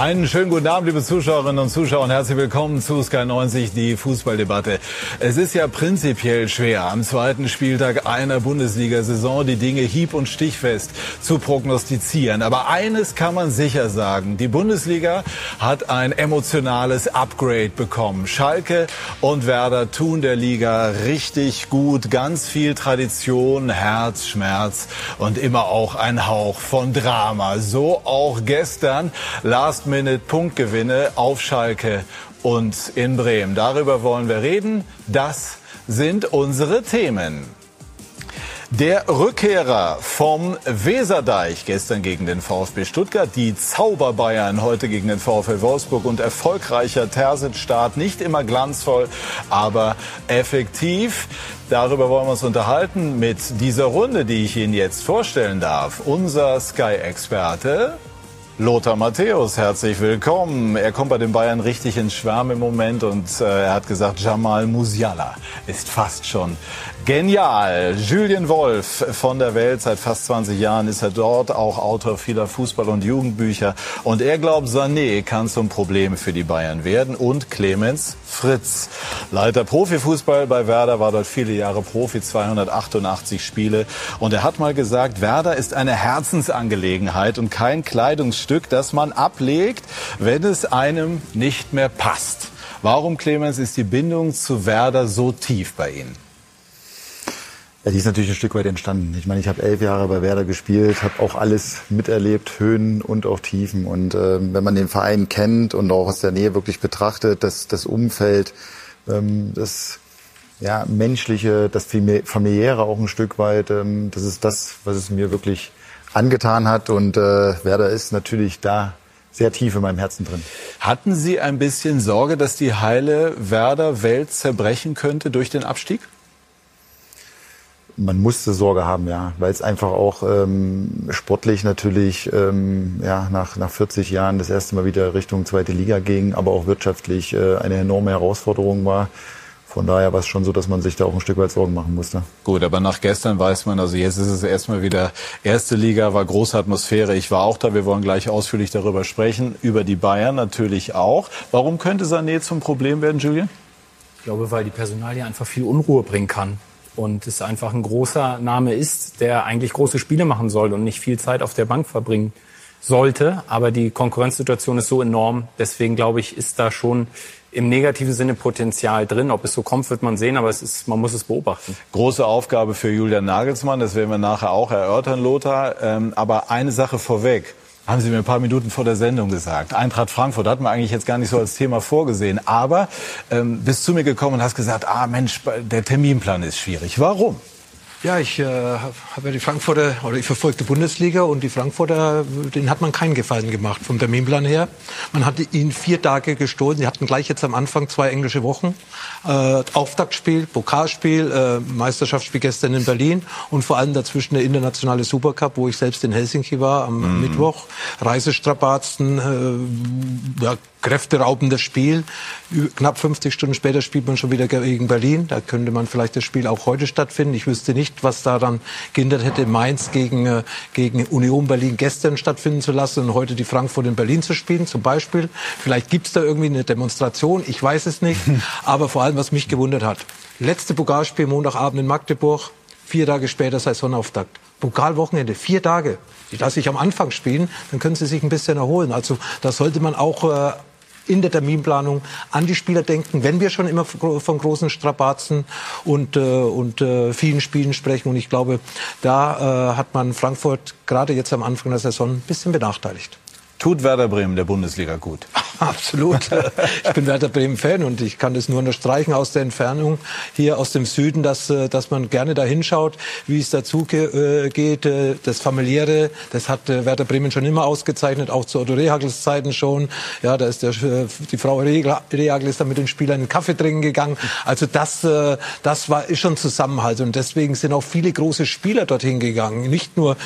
Einen schönen guten Abend, liebe Zuschauerinnen und Zuschauer und herzlich willkommen zu Sky 90, die Fußballdebatte. Es ist ja prinzipiell schwer, am zweiten Spieltag einer Bundesliga-Saison die Dinge hieb- und stichfest zu prognostizieren. Aber eines kann man sicher sagen, die Bundesliga hat ein emotionales Upgrade bekommen. Schalke und Werder tun der Liga richtig gut. Ganz viel Tradition, Herz, Schmerz und immer auch ein Hauch von Drama. So auch gestern. Lars Last-Minute-Punktgewinne auf Schalke und in Bremen. Darüber wollen wir reden. Das sind unsere Themen. Der Rückkehrer vom Weserdeich gestern gegen den VfB Stuttgart, die Zauberbayern heute gegen den VfL Wolfsburg und erfolgreicher Terzic-Start, nicht immer glanzvoll, aber effektiv. Darüber wollen wir uns unterhalten mit dieser Runde, die ich Ihnen jetzt vorstellen darf. Unser Sky-Experte Lothar Matthäus, herzlich willkommen. Er kommt bei den Bayern richtig ins Schwärmen im Moment und äh, er hat gesagt, Jamal Musiala ist fast schon Genial. Julien Wolf von der Welt. Seit fast 20 Jahren ist er dort, auch Autor vieler Fußball- und Jugendbücher. Und er glaubt, Sané kann zum Problem für die Bayern werden. Und Clemens Fritz, Leiter Profifußball bei Werder, war dort viele Jahre Profi, 288 Spiele. Und er hat mal gesagt, Werder ist eine Herzensangelegenheit und kein Kleidungsstück, das man ablegt, wenn es einem nicht mehr passt. Warum, Clemens, ist die Bindung zu Werder so tief bei Ihnen? Ja, die ist natürlich ein Stück weit entstanden. Ich meine, ich habe elf Jahre bei Werder gespielt, habe auch alles miterlebt, Höhen und auch Tiefen. Und äh, wenn man den Verein kennt und auch aus der Nähe wirklich betrachtet, das, das Umfeld, ähm, das ja, menschliche, das familiäre auch ein Stück weit, ähm, das ist das, was es mir wirklich angetan hat. Und äh, Werder ist natürlich da sehr tief in meinem Herzen drin. Hatten Sie ein bisschen Sorge, dass die heile Werder-Welt zerbrechen könnte durch den Abstieg? Man musste Sorge haben, ja, weil es einfach auch ähm, sportlich natürlich ähm, ja, nach, nach 40 Jahren das erste Mal wieder Richtung zweite Liga ging, aber auch wirtschaftlich äh, eine enorme Herausforderung war. Von daher war es schon so, dass man sich da auch ein Stück weit Sorgen machen musste. Gut, aber nach gestern weiß man, also jetzt ist es erstmal wieder erste Liga, war große Atmosphäre. Ich war auch da, wir wollen gleich ausführlich darüber sprechen, über die Bayern natürlich auch. Warum könnte Sané zum Problem werden, Julian? Ich glaube, weil die Personalie einfach viel Unruhe bringen kann und es einfach ein großer Name ist, der eigentlich große Spiele machen soll und nicht viel Zeit auf der Bank verbringen sollte. Aber die Konkurrenzsituation ist so enorm. Deswegen glaube ich, ist da schon im negativen Sinne Potenzial drin. Ob es so kommt, wird man sehen, aber es ist, man muss es beobachten. Große Aufgabe für Julian Nagelsmann, das werden wir nachher auch erörtern, Lothar. Ähm, aber eine Sache vorweg haben Sie mir ein paar Minuten vor der Sendung gesagt. Eintracht Frankfurt hatten wir eigentlich jetzt gar nicht so als Thema vorgesehen. Aber ähm, bist zu mir gekommen und hast gesagt, ah Mensch, der Terminplan ist schwierig. Warum? Ja, ich äh, habe ja die Frankfurter, oder ich verfolge die Bundesliga und die Frankfurter, denen hat man keinen Gefallen gemacht vom Terminplan her. Man hatte ihnen vier Tage gestohlen. Sie hatten gleich jetzt am Anfang zwei englische Wochen. Äh, Auftaktspiel, Pokalspiel, äh, Meisterschaftsspiel gestern in Berlin und vor allem dazwischen der internationale Supercup, wo ich selbst in Helsinki war am mhm. Mittwoch. Reisestrapazen, äh, ja, kräfteraubendes Spiel. Knapp 50 Stunden später spielt man schon wieder gegen Berlin. Da könnte man vielleicht das Spiel auch heute stattfinden. Ich wüsste nicht, was daran gehindert hätte, Mainz gegen, äh, gegen Union Berlin gestern stattfinden zu lassen und heute die Frankfurt in Berlin zu spielen, zum Beispiel. Vielleicht gibt's da irgendwie eine Demonstration, ich weiß es nicht. Aber vor allem, was mich gewundert hat, letzte Pokalspiel Montagabend in Magdeburg, vier Tage später Saisonauftakt. Pokalwochenende, vier Tage. Die lasse ich am Anfang spielen, dann können sie sich ein bisschen erholen. Also da sollte man auch äh, in der Terminplanung an die Spieler denken, wenn wir schon immer von großen Strapazen und, äh, und äh, vielen Spielen sprechen. Und ich glaube, da äh, hat man Frankfurt gerade jetzt am Anfang der Saison ein bisschen benachteiligt. Tut Werder Bremen der Bundesliga gut? Absolut. Ich bin Werder Bremen-Fan und ich kann das nur unterstreichen aus der Entfernung hier aus dem Süden, dass, äh, dass man gerne da hinschaut, wie es dazu äh, geht. Äh, das Familiäre, das hat Werder Bremen schon immer ausgezeichnet, auch zu Otto Rehagels Zeiten schon. Ja, da ist der, die Frau Rehagel ist da mit den Spielern einen Kaffee trinken gegangen. Also das, das war, ist schon Zusammenhalt und deswegen sind auch viele große Spieler dorthin gegangen. Nicht nur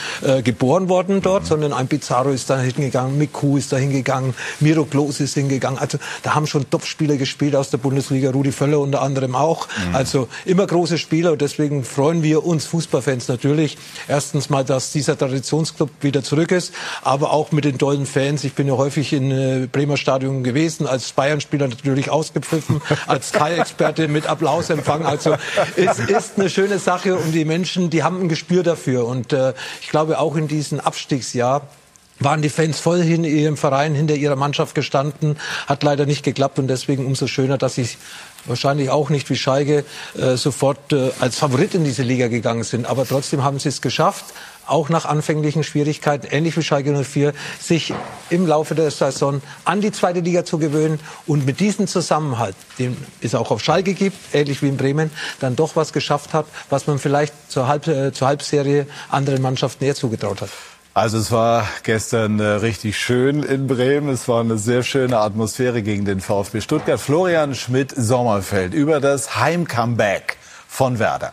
geboren worden dort, mhm. sondern ein Pizarro ist da hingegangen, Miku ist da hingegangen, Miro Klose ist hingegangen. Also da haben schon Top-Spieler gespielt aus der Bundesliga, Rudi Völler unter anderem auch. Mhm. Also immer große Spieler und deswegen freuen wir uns Fußballfans natürlich. Erstens mal, dass dieser Traditionsclub wieder zurück ist, aber auch mit den tollen Fans. Ich bin ja häufig in äh, Bremer Stadion gewesen, als Bayern-Spieler natürlich ausgepfiffen, als Sky-Experte mit Applausempfang. Also es ist eine schöne Sache und die Menschen, die haben ein Gespür dafür. Und äh, ich glaube auch in diesem Abstiegsjahr waren die Fans voll in ihrem Verein hinter ihrer Mannschaft gestanden, hat leider nicht geklappt und deswegen umso schöner, dass sie wahrscheinlich auch nicht wie Scheige äh, sofort äh, als Favorit in diese Liga gegangen sind, aber trotzdem haben sie es geschafft, auch nach anfänglichen Schwierigkeiten, ähnlich wie Schalke 04, sich im Laufe der Saison an die zweite Liga zu gewöhnen. Und mit diesem Zusammenhalt, den es auch auf Schalke gibt, ähnlich wie in Bremen, dann doch was geschafft hat, was man vielleicht zur, Halb, äh, zur Halbserie anderen Mannschaften eher zugetraut hat. Also es war gestern äh, richtig schön in Bremen. Es war eine sehr schöne Atmosphäre gegen den VfB Stuttgart. Florian Schmidt-Sommerfeld über das Heimcomeback von Werder.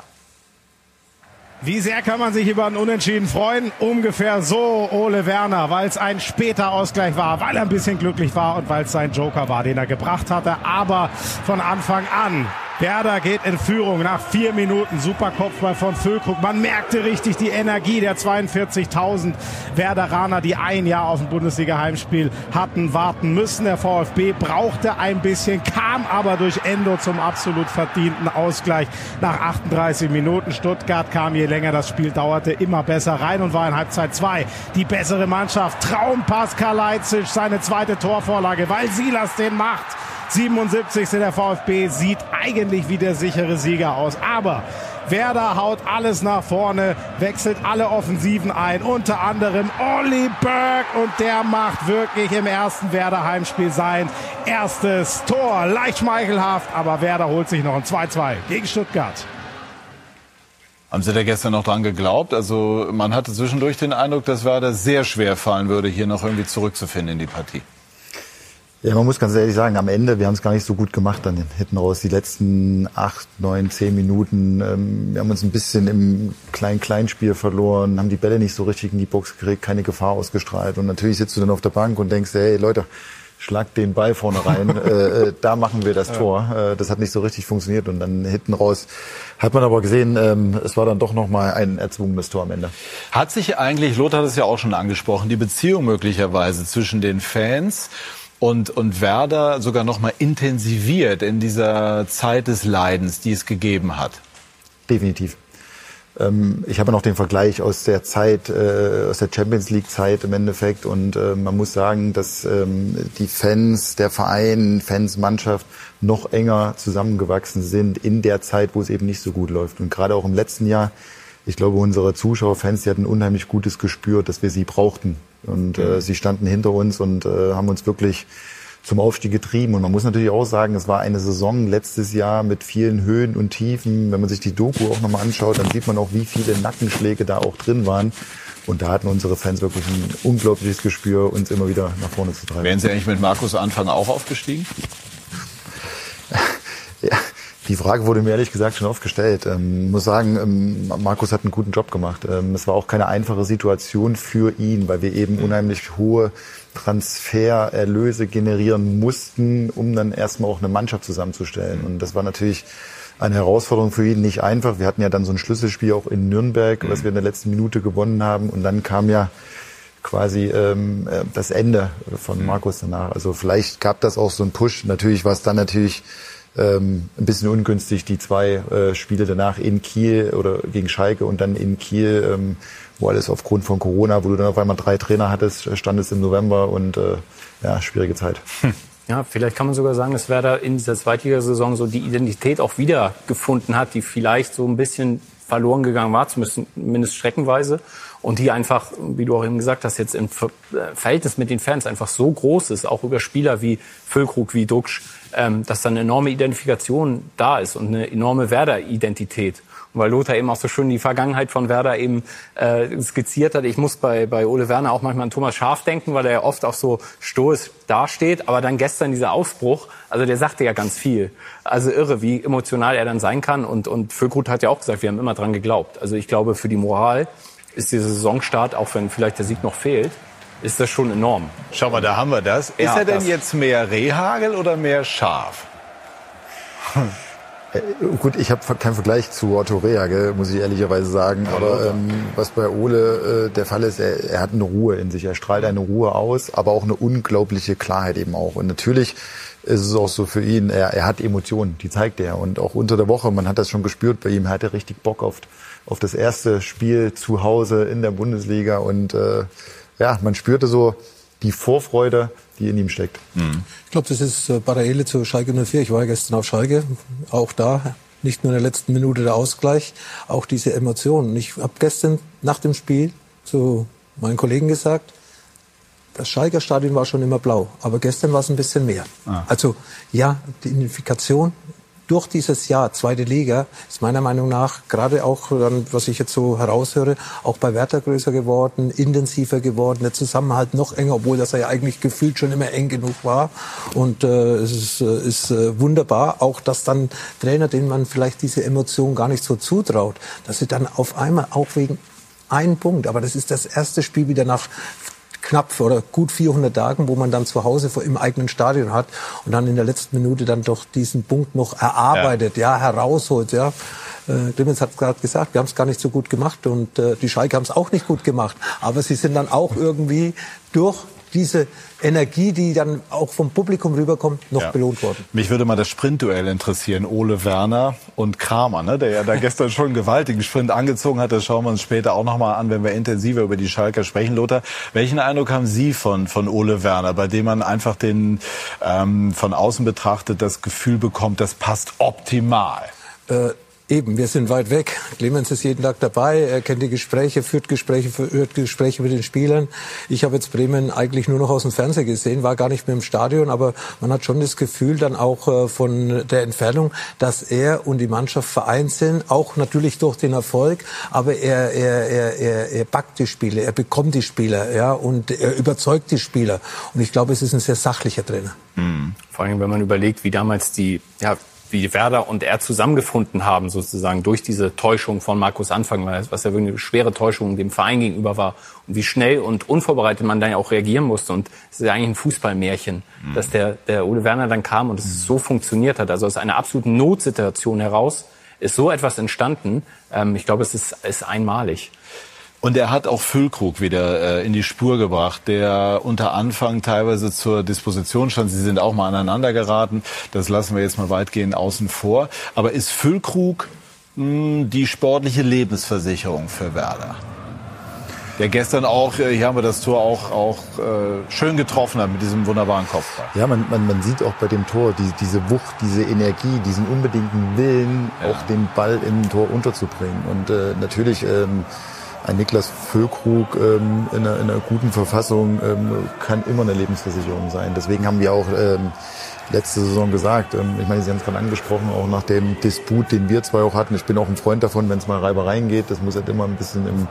Wie sehr kann man sich über einen Unentschieden freuen? Ungefähr so, Ole Werner, weil es ein später Ausgleich war, weil er ein bisschen glücklich war und weil es sein Joker war, den er gebracht hatte. Aber von Anfang an Werder geht in Führung nach vier Minuten. Super Kopfball von Füllkrug. Man merkte richtig die Energie der 42.000 Werderaner, die ein Jahr auf dem Bundesliga-Heimspiel hatten warten müssen. Der VfB brauchte ein bisschen, kam aber durch Endo zum absolut verdienten Ausgleich nach 38 Minuten. Stuttgart kam, je länger das Spiel dauerte, immer besser rein und war in Halbzeit 2 die bessere Mannschaft. Traumpass Kalajdzic, seine zweite Torvorlage, weil Silas den macht. 77. der VfB sieht eigentlich wie der sichere Sieger aus. Aber Werder haut alles nach vorne, wechselt alle Offensiven ein, unter anderem Olli Berg und der macht wirklich im ersten Werder Heimspiel sein erstes Tor. Leicht schmeichelhaft, aber Werder holt sich noch ein 2-2 gegen Stuttgart. Haben Sie da gestern noch dran geglaubt? Also man hatte zwischendurch den Eindruck, dass Werder sehr schwer fallen würde, hier noch irgendwie zurückzufinden in die Partie. Ja, man muss ganz ehrlich sagen, am Ende, wir haben es gar nicht so gut gemacht dann hinten raus. Die letzten acht, neun, zehn Minuten, ähm, wir haben uns ein bisschen im Klein-Kleinspiel verloren, haben die Bälle nicht so richtig in die Box gekriegt, keine Gefahr ausgestrahlt. Und natürlich sitzt du dann auf der Bank und denkst, hey Leute, schlag den Ball vorne rein, äh, äh, da machen wir das ja. Tor. Äh, das hat nicht so richtig funktioniert. Und dann hinten raus hat man aber gesehen, ähm, es war dann doch nochmal ein erzwungenes Tor am Ende. Hat sich eigentlich, Lothar hat es ja auch schon angesprochen, die Beziehung möglicherweise zwischen den Fans und, und Werder sogar noch mal intensiviert in dieser Zeit des Leidens, die es gegeben hat. Definitiv. Ähm, ich habe noch den Vergleich aus der Zeit, äh, aus der Champions League Zeit im Endeffekt und äh, man muss sagen, dass ähm, die Fans, der Verein, Fans, Mannschaft noch enger zusammengewachsen sind in der Zeit, wo es eben nicht so gut läuft. Und gerade auch im letzten Jahr, ich glaube, unsere Zuschauer, Fans, die hatten ein unheimlich gutes Gespür, dass wir sie brauchten und äh, mhm. sie standen hinter uns und äh, haben uns wirklich zum Aufstieg getrieben. Und man muss natürlich auch sagen, es war eine Saison letztes Jahr mit vielen Höhen und Tiefen. Wenn man sich die Doku auch nochmal anschaut, dann sieht man auch, wie viele Nackenschläge da auch drin waren. Und da hatten unsere Fans wirklich ein unglaubliches Gespür, uns immer wieder nach vorne zu treiben. Wären Sie eigentlich mit Markus Anfang auch aufgestiegen? die Frage wurde mir ehrlich gesagt schon oft gestellt. Ähm, muss sagen, ähm, Markus hat einen guten Job gemacht. Ähm, es war auch keine einfache Situation für ihn, weil wir eben unheimlich hohe Transfererlöse generieren mussten, um dann erstmal auch eine Mannschaft zusammenzustellen. Und das war natürlich eine Herausforderung für ihn, nicht einfach. Wir hatten ja dann so ein Schlüsselspiel auch in Nürnberg, was wir in der letzten Minute gewonnen haben. Und dann kam ja quasi ähm, äh, das Ende von Markus danach. Also vielleicht gab das auch so einen Push. Natürlich war es dann natürlich ähm, ein bisschen ungünstig, die zwei äh, Spiele danach in Kiel oder gegen Schalke und dann in Kiel, ähm, wo alles aufgrund von Corona, wo du dann auf einmal drei Trainer hattest, standest im November und äh, ja, schwierige Zeit. Hm. Ja, vielleicht kann man sogar sagen, dass Werder in dieser Zweitligasaison so die Identität auch wiedergefunden hat, die vielleicht so ein bisschen verloren gegangen war, zumindest streckenweise. Und die einfach, wie du auch eben gesagt hast, jetzt im äh, Verhältnis mit den Fans einfach so groß ist, auch über Spieler wie Füllkrug, wie Duxch, ähm, dass dann eine enorme Identifikation da ist und eine enorme Werder-Identität. Und weil Lothar eben auch so schön die Vergangenheit von Werder eben äh, skizziert hat. Ich muss bei, bei Ole Werner auch manchmal an Thomas Schaf denken, weil er ja oft auch so stoisch dasteht. Aber dann gestern dieser Ausbruch, also der sagte ja ganz viel. Also irre, wie emotional er dann sein kann. Und, und Füllkrug hat ja auch gesagt, wir haben immer dran geglaubt. Also ich glaube, für die Moral ist dieser Saisonstart, auch wenn vielleicht der Sieg noch fehlt, ist das schon enorm. Schau mal, da haben wir das. Ist Ja, er denn das- jetzt mehr Rehhagel oder mehr Schaf? Äh, Gut, ich habe keinen Vergleich zu Otto Rea, gell, muss ich ehrlicherweise sagen. Aber ähm, was bei Ole äh, der Fall ist, er, er hat eine Ruhe in sich. Er strahlt eine Ruhe aus, aber auch eine unglaubliche Klarheit eben auch. Und natürlich ist es auch so für ihn, er, er hat Emotionen, die zeigt er. Und auch unter der Woche, man hat das schon gespürt bei ihm, er hatte richtig Bock auf, auf das erste Spiel zu Hause in der Bundesliga. Und äh, ja, man spürte so die Vorfreude, die in ihm steckt. Ich glaube, das ist äh, Parallele zu Schalke 04. Ich war ja gestern auf Schalke, auch da nicht nur in der letzten Minute der Ausgleich, auch diese Emotionen. Ich habe gestern nach dem Spiel zu meinen Kollegen gesagt, das Schalker Stadion war schon immer blau, aber gestern war es ein bisschen mehr. Also ja, die Identifikation durch dieses Jahr zweite Liga ist meiner Meinung nach gerade auch dann, was ich jetzt so heraushöre, auch bei Werther größer geworden, intensiver geworden, der Zusammenhalt noch enger, obwohl das ja eigentlich gefühlt schon immer eng genug war. Und äh, es ist, äh, ist äh, wunderbar, auch dass dann Trainer, denen man vielleicht diese Emotion gar nicht so zutraut, dass sie dann auf einmal auch wegen einen Punkt, aber das ist das erste Spiel wieder nach knapp oder gut 400 Tagen, wo man dann zu Hause vor im eigenen Stadion hat und dann in der letzten Minute dann doch diesen Punkt noch erarbeitet, ja, herausholt, ja. Äh, Clemens hat gerade gesagt, wir haben es gar nicht so gut gemacht und äh, die Schalke haben es auch nicht gut gemacht, aber sie sind dann auch irgendwie durch diese Energie, die dann auch vom Publikum rüberkommt, noch Ja. belohnt worden. Mich würde mal das Sprintduell interessieren. Ole Werner und Kramer, ne, der ja da gestern schon einen gewaltigen Sprint angezogen hat. Das schauen wir uns später auch nochmal an, wenn wir intensiver über die Schalker sprechen. Lothar, welchen Eindruck haben Sie von, von Ole Werner, bei dem man einfach den ähm, von außen betrachtet das Gefühl bekommt, das passt optimal? Äh, eben, wir sind weit weg. Clemens ist jeden Tag dabei, er kennt die Gespräche, führt Gespräche, führt Gespräche mit den Spielern. Ich habe jetzt Bremen eigentlich nur noch aus dem Fernsehen gesehen, war gar nicht mehr im Stadion, aber man hat schon das Gefühl dann auch äh, von der Entfernung, dass er und die Mannschaft vereint sind, auch natürlich durch den Erfolg, aber er, er, er, er, er backt die Spiele, er bekommt die Spieler, ja, und er überzeugt die Spieler. Und ich glaube, es ist ein sehr sachlicher Trainer. Vor allem, wenn man überlegt, wie damals die, ja, wie Werder und er zusammengefunden haben, sozusagen durch diese Täuschung von Markus Anfang, was ja wirklich eine schwere Täuschung dem Verein gegenüber war und wie schnell und unvorbereitet man dann ja auch reagieren musste. Und es ist ja eigentlich ein Fußballmärchen, dass der, der Ole Werner dann kam und es so funktioniert hat. Also aus einer absoluten Notsituation heraus ist so etwas entstanden. Ähm, ich glaube, es ist, ist einmalig. Und er hat auch Füllkrug wieder äh, in die Spur gebracht, der unter Anfang teilweise zur Disposition stand. Sie sind auch mal aneinander geraten. Das lassen wir jetzt mal weitgehend außen vor. Aber ist Füllkrug mh, die sportliche Lebensversicherung für Werder? Der gestern auch, äh, hier haben wir das Tor auch, auch äh, schön getroffen hat mit diesem wunderbaren Kopfball. Ja, man, man, man sieht auch bei dem Tor die, diese Wucht, diese Energie, diesen unbedingten Willen, auch den Ball im Tor unterzubringen. Und äh, natürlich ähm, ein Niklas Füllkrug ähm, in, einer, in einer guten Verfassung ähm, kann immer eine Lebensversicherung sein. Deswegen haben wir auch ähm, letzte Saison gesagt, ähm, ich meine, Sie haben es gerade angesprochen, auch nach dem Disput, den wir zwei auch hatten. Ich bin auch ein Freund davon, wenn es mal Reibereien geht, das muss halt immer ein bisschen im,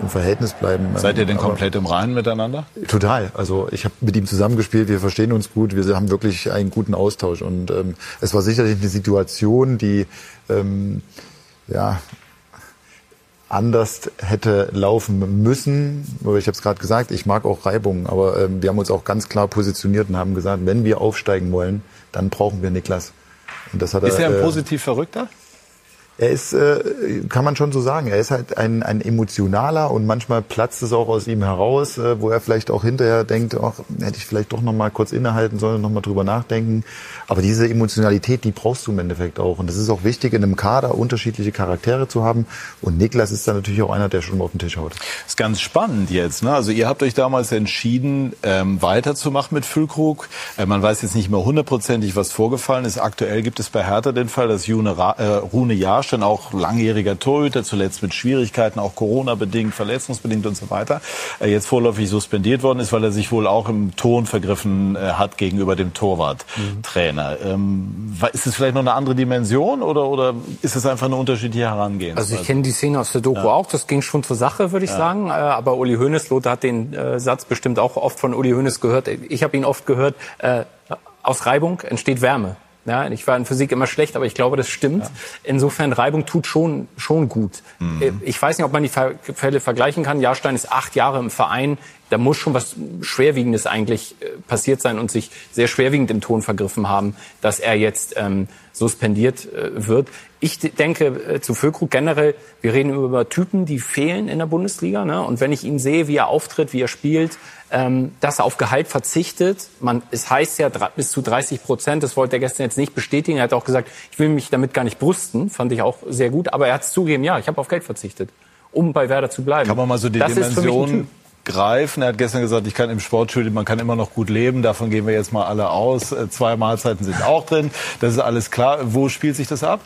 im Verhältnis bleiben. Seid ihr denn Aber- komplett im Reinen miteinander? Total. Also ich habe mit ihm zusammengespielt, wir verstehen uns gut, wir haben wirklich einen guten Austausch. Und ähm, es war sicherlich eine Situation, die ähm, ja anders hätte laufen müssen. Aber ich habe es gerade gesagt, ich mag auch Reibung, aber ähm, wir haben uns auch ganz klar positioniert und haben gesagt, wenn wir aufsteigen wollen, dann brauchen wir Niklas. Und das hat Ist er ein äh, positiv Verrückter? Er ist, äh, kann man schon so sagen, er ist halt ein, ein emotionaler und manchmal platzt es auch aus ihm heraus, äh, wo er vielleicht auch hinterher denkt, ach, hätte ich vielleicht doch noch mal kurz innehalten sollen, noch mal drüber nachdenken. Aber diese Emotionalität, die brauchst du im Endeffekt auch. Und das ist auch wichtig, in einem Kader unterschiedliche Charaktere zu haben. Und Niklas ist dann natürlich auch einer, der schon mal auf den Tisch haut. ist ganz spannend jetzt. Ne? Also ihr habt euch damals entschieden, ähm, weiterzumachen mit Füllkrug. Äh, man weiß jetzt nicht mehr hundertprozentig, was vorgefallen ist. Aktuell gibt es bei Hertha den Fall, dass June äh, Rune Jahrstein, auch langjähriger Torhüter, zuletzt mit Schwierigkeiten, auch Corona-bedingt, verletzungsbedingt und so weiter, äh, jetzt vorläufig suspendiert worden ist, weil er sich wohl auch im Ton vergriffen äh, hat gegenüber dem Torwarttrainer. Ähm, wa- ist es vielleicht noch eine andere Dimension oder, oder ist es einfach eine unterschiedliche Herangehensweise? Also ich kenne die Szene aus der Doku auch, das ging schon zur Sache, würde ich sagen. Äh, Aber Uli Hoeneß, Lothar hat den Satz bestimmt auch oft von Uli Hoeneß gehört. Ich habe ihn oft gehört, aus Reibung entsteht Wärme. Ja, ich war in Physik immer schlecht, aber ich glaube, das stimmt. Ja. Insofern, Reibung tut schon, schon gut. Mhm. Ich weiß nicht, ob man die Fälle vergleichen kann. Jahrstein ist acht Jahre im Verein. Da muss schon was Schwerwiegendes eigentlich äh, passiert sein und sich sehr schwerwiegend im Ton vergriffen haben, dass er jetzt ähm, suspendiert äh, wird. Ich denke äh, zu Füllkrug generell, wir reden über Typen, die fehlen in der Bundesliga. Ne? Und wenn ich ihn sehe, wie er auftritt, wie er spielt, ähm, dass er auf Gehalt verzichtet. Man, es heißt ja bis zu 30 Prozent. Das wollte er gestern jetzt nicht bestätigen. Er hat auch gesagt, ich will mich damit gar nicht brüsten. Fand ich auch sehr gut. Aber er hat es zugegeben, ja, ich habe auf Geld verzichtet, um bei Werder zu bleiben. Kann man mal so die das Dimension greifen. Er hat gestern gesagt, ich kann im Sportstudio, man kann immer noch gut leben. Davon gehen wir jetzt mal alle aus. Äh, zwei Mahlzeiten sind auch drin. Das ist alles klar. Wo spielt sich das ab?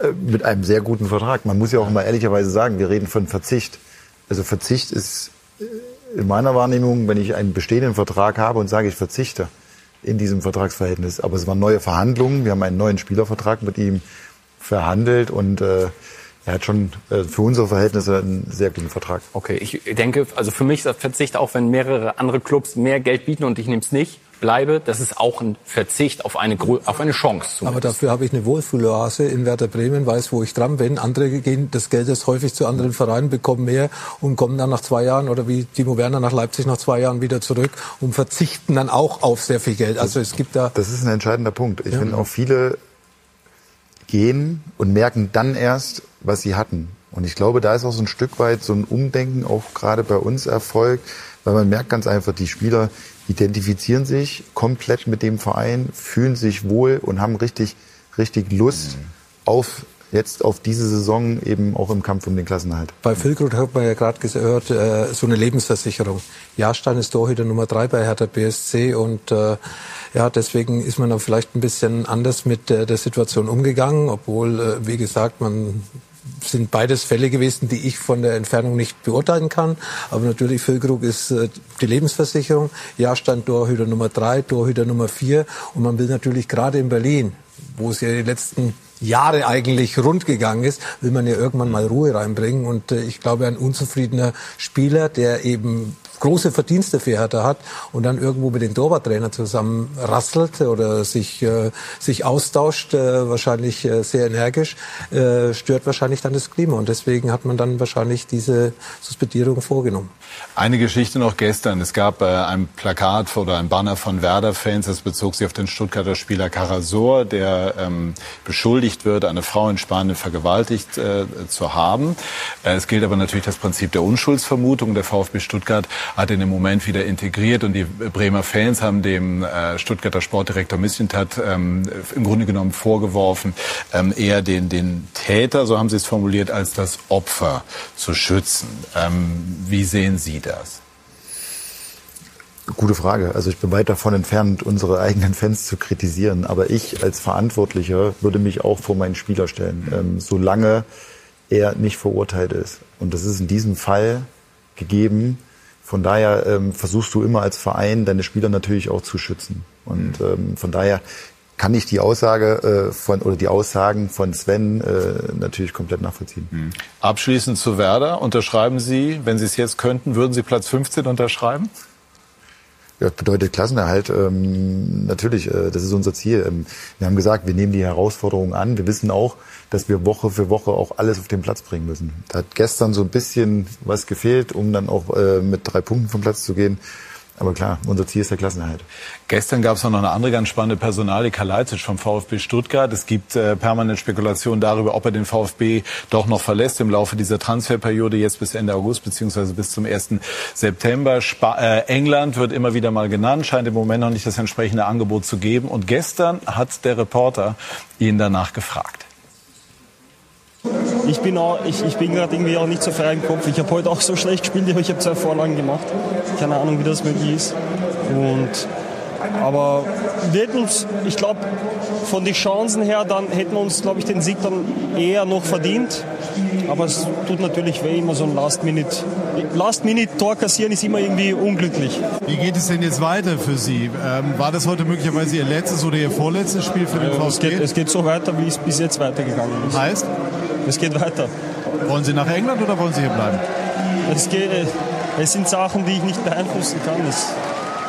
Äh, mit einem sehr guten Vertrag. Man muss ja auch mal ehrlicherweise sagen, wir reden von Verzicht. Also Verzicht ist äh, in meiner Wahrnehmung, wenn ich einen bestehenden Vertrag habe und sage, ich verzichte in diesem Vertragsverhältnis. Aber es waren neue Verhandlungen. Wir haben einen neuen Spielervertrag mit ihm verhandelt und äh, er hat schon äh, für unsere Verhältnisse einen sehr guten Vertrag. Okay, ich denke, also für mich ist Verzicht auch, wenn mehrere andere Clubs mehr Geld bieten und ich nehme es nicht bleibe, das ist auch ein Verzicht auf eine, auf eine Chance. Zumindest. Aber dafür habe ich eine Wohlfühloase in Werder Bremen, weiß, wo ich dran bin. Andere gehen das Geld ist häufig zu anderen Vereinen, bekommen mehr und kommen dann nach zwei Jahren oder wie Timo Werner nach Leipzig nach zwei Jahren wieder zurück und verzichten dann auch auf sehr viel Geld. Also es gibt da. Das ist ein entscheidender Punkt. Ich ja. finde auch viele gehen und merken dann erst, was sie hatten. Und ich glaube, da ist auch so ein Stück weit so ein Umdenken auch gerade bei uns erfolgt, weil man merkt ganz einfach, die Spieler, identifizieren sich komplett mit dem Verein, fühlen sich wohl und haben richtig, richtig Lust mhm. auf jetzt auf diese Saison eben auch im Kampf um den Klassenhalt. Bei Füllkrug hat man ja gerade gehört, äh, so eine Lebensversicherung. Jahrstein ist Torhüter Nummer drei bei Hertha BSC und äh, ja, deswegen ist man dann vielleicht ein bisschen anders mit der Situation umgegangen, obwohl, äh, wie gesagt, man sind beides Fälle gewesen, die ich von der Entfernung nicht beurteilen kann. Aber natürlich Füllkrug ist äh, die Lebensversicherung. Ja, stand Torhüter Nummer drei, Torhüter Nummer vier. Und man will natürlich gerade in Berlin, wo es ja die letzten Jahre eigentlich rund gegangen ist, will man ja irgendwann mal Ruhe reinbringen. Und äh, ich glaube, ein unzufriedener Spieler, der eben große Verdienste für Hertha hat und dann irgendwo mit dem Torwarttrainer zusammen rasselt oder sich, äh, sich austauscht, äh, wahrscheinlich äh, sehr energisch, äh, stört wahrscheinlich dann das Klima. Und deswegen hat man dann wahrscheinlich diese Suspendierung vorgenommen. Eine Geschichte noch gestern. Es gab äh, ein Plakat oder ein Banner von Werder-Fans. Das bezog sich auf den Stuttgarter Spieler Carasor, der ähm, beschuldigt wird, eine Frau in Spanien vergewaltigt äh, zu haben. Äh, es gilt aber natürlich das Prinzip der Unschuldsvermutung. Der VfB Stuttgart hat ihn im Moment wieder integriert und die Bremer Fans haben dem äh, Stuttgarter Sportdirektor Missentat ähm, im Grunde genommen vorgeworfen, ähm, eher den, den Täter, so haben sie es formuliert, als das Opfer zu schützen. Ähm, wie sehen Sie das? Gute Frage. Also ich bin weit davon entfernt, unsere eigenen Fans zu kritisieren. Aber ich als Verantwortlicher würde mich auch vor meinen Spieler stellen, ähm, solange er nicht verurteilt ist. Und das ist in diesem Fall gegeben. Von daher ähm, versuchst du immer als Verein deine Spieler natürlich auch zu schützen. Und ähm, von daher kann ich die Aussage äh, von oder die Aussagen von Sven äh, natürlich komplett nachvollziehen. Mhm. Abschließend zu Werder. Unterschreiben Sie, wenn Sie es jetzt könnten, würden Sie Platz 15 unterschreiben? Ja, bedeutet Klassenerhalt. Ähm, natürlich, äh, das ist unser Ziel. Ähm, wir haben gesagt, wir nehmen die Herausforderungen an. Wir wissen auch, dass wir Woche für Woche auch alles auf den Platz bringen müssen. Da hat gestern so ein bisschen was gefehlt, um dann auch äh, mit drei Punkten vom Platz zu gehen. Aber klar, unser Ziel ist der Klassenerhalt. Gestern gab es noch eine andere ganz spannende Personalie, Kalajdzic vom VfB Stuttgart. Es gibt äh, permanent Spekulationen darüber, ob er den VfB doch noch verlässt im Laufe dieser Transferperiode, jetzt bis Ende August beziehungsweise bis zum 1. September. Spa äh, England wird immer wieder mal genannt, scheint im Moment noch nicht das entsprechende Angebot zu geben. Und gestern hat der Reporter ihn danach gefragt ich bin, auch, ich, ich bin gerade irgendwie auch nicht so frei im Kopf. Ich habe heute auch so schlecht gespielt, aber ich habe zwei Vorlagen gemacht. Keine Ahnung, wie das möglich ist. Und, aber wir hätten uns, ich glaube, von den Chancen her, dann hätten wir uns, glaube ich, den Sieg dann eher noch verdient. Aber es tut natürlich weh, immer so ein Last-Minute. Last-Minute-Tor kassieren ist immer irgendwie unglücklich. Wie geht es denn jetzt weiter für Sie? Ähm, war das heute möglicherweise Ihr letztes oder Ihr vorletztes Spiel für den VfB? Es geht, es geht so weiter, wie es bis jetzt weitergegangen ist. Heißt? Es geht weiter. Wollen Sie nach England oder wollen Sie hier bleiben? Es, geht, äh, es sind Sachen, die ich nicht beeinflussen kann. Es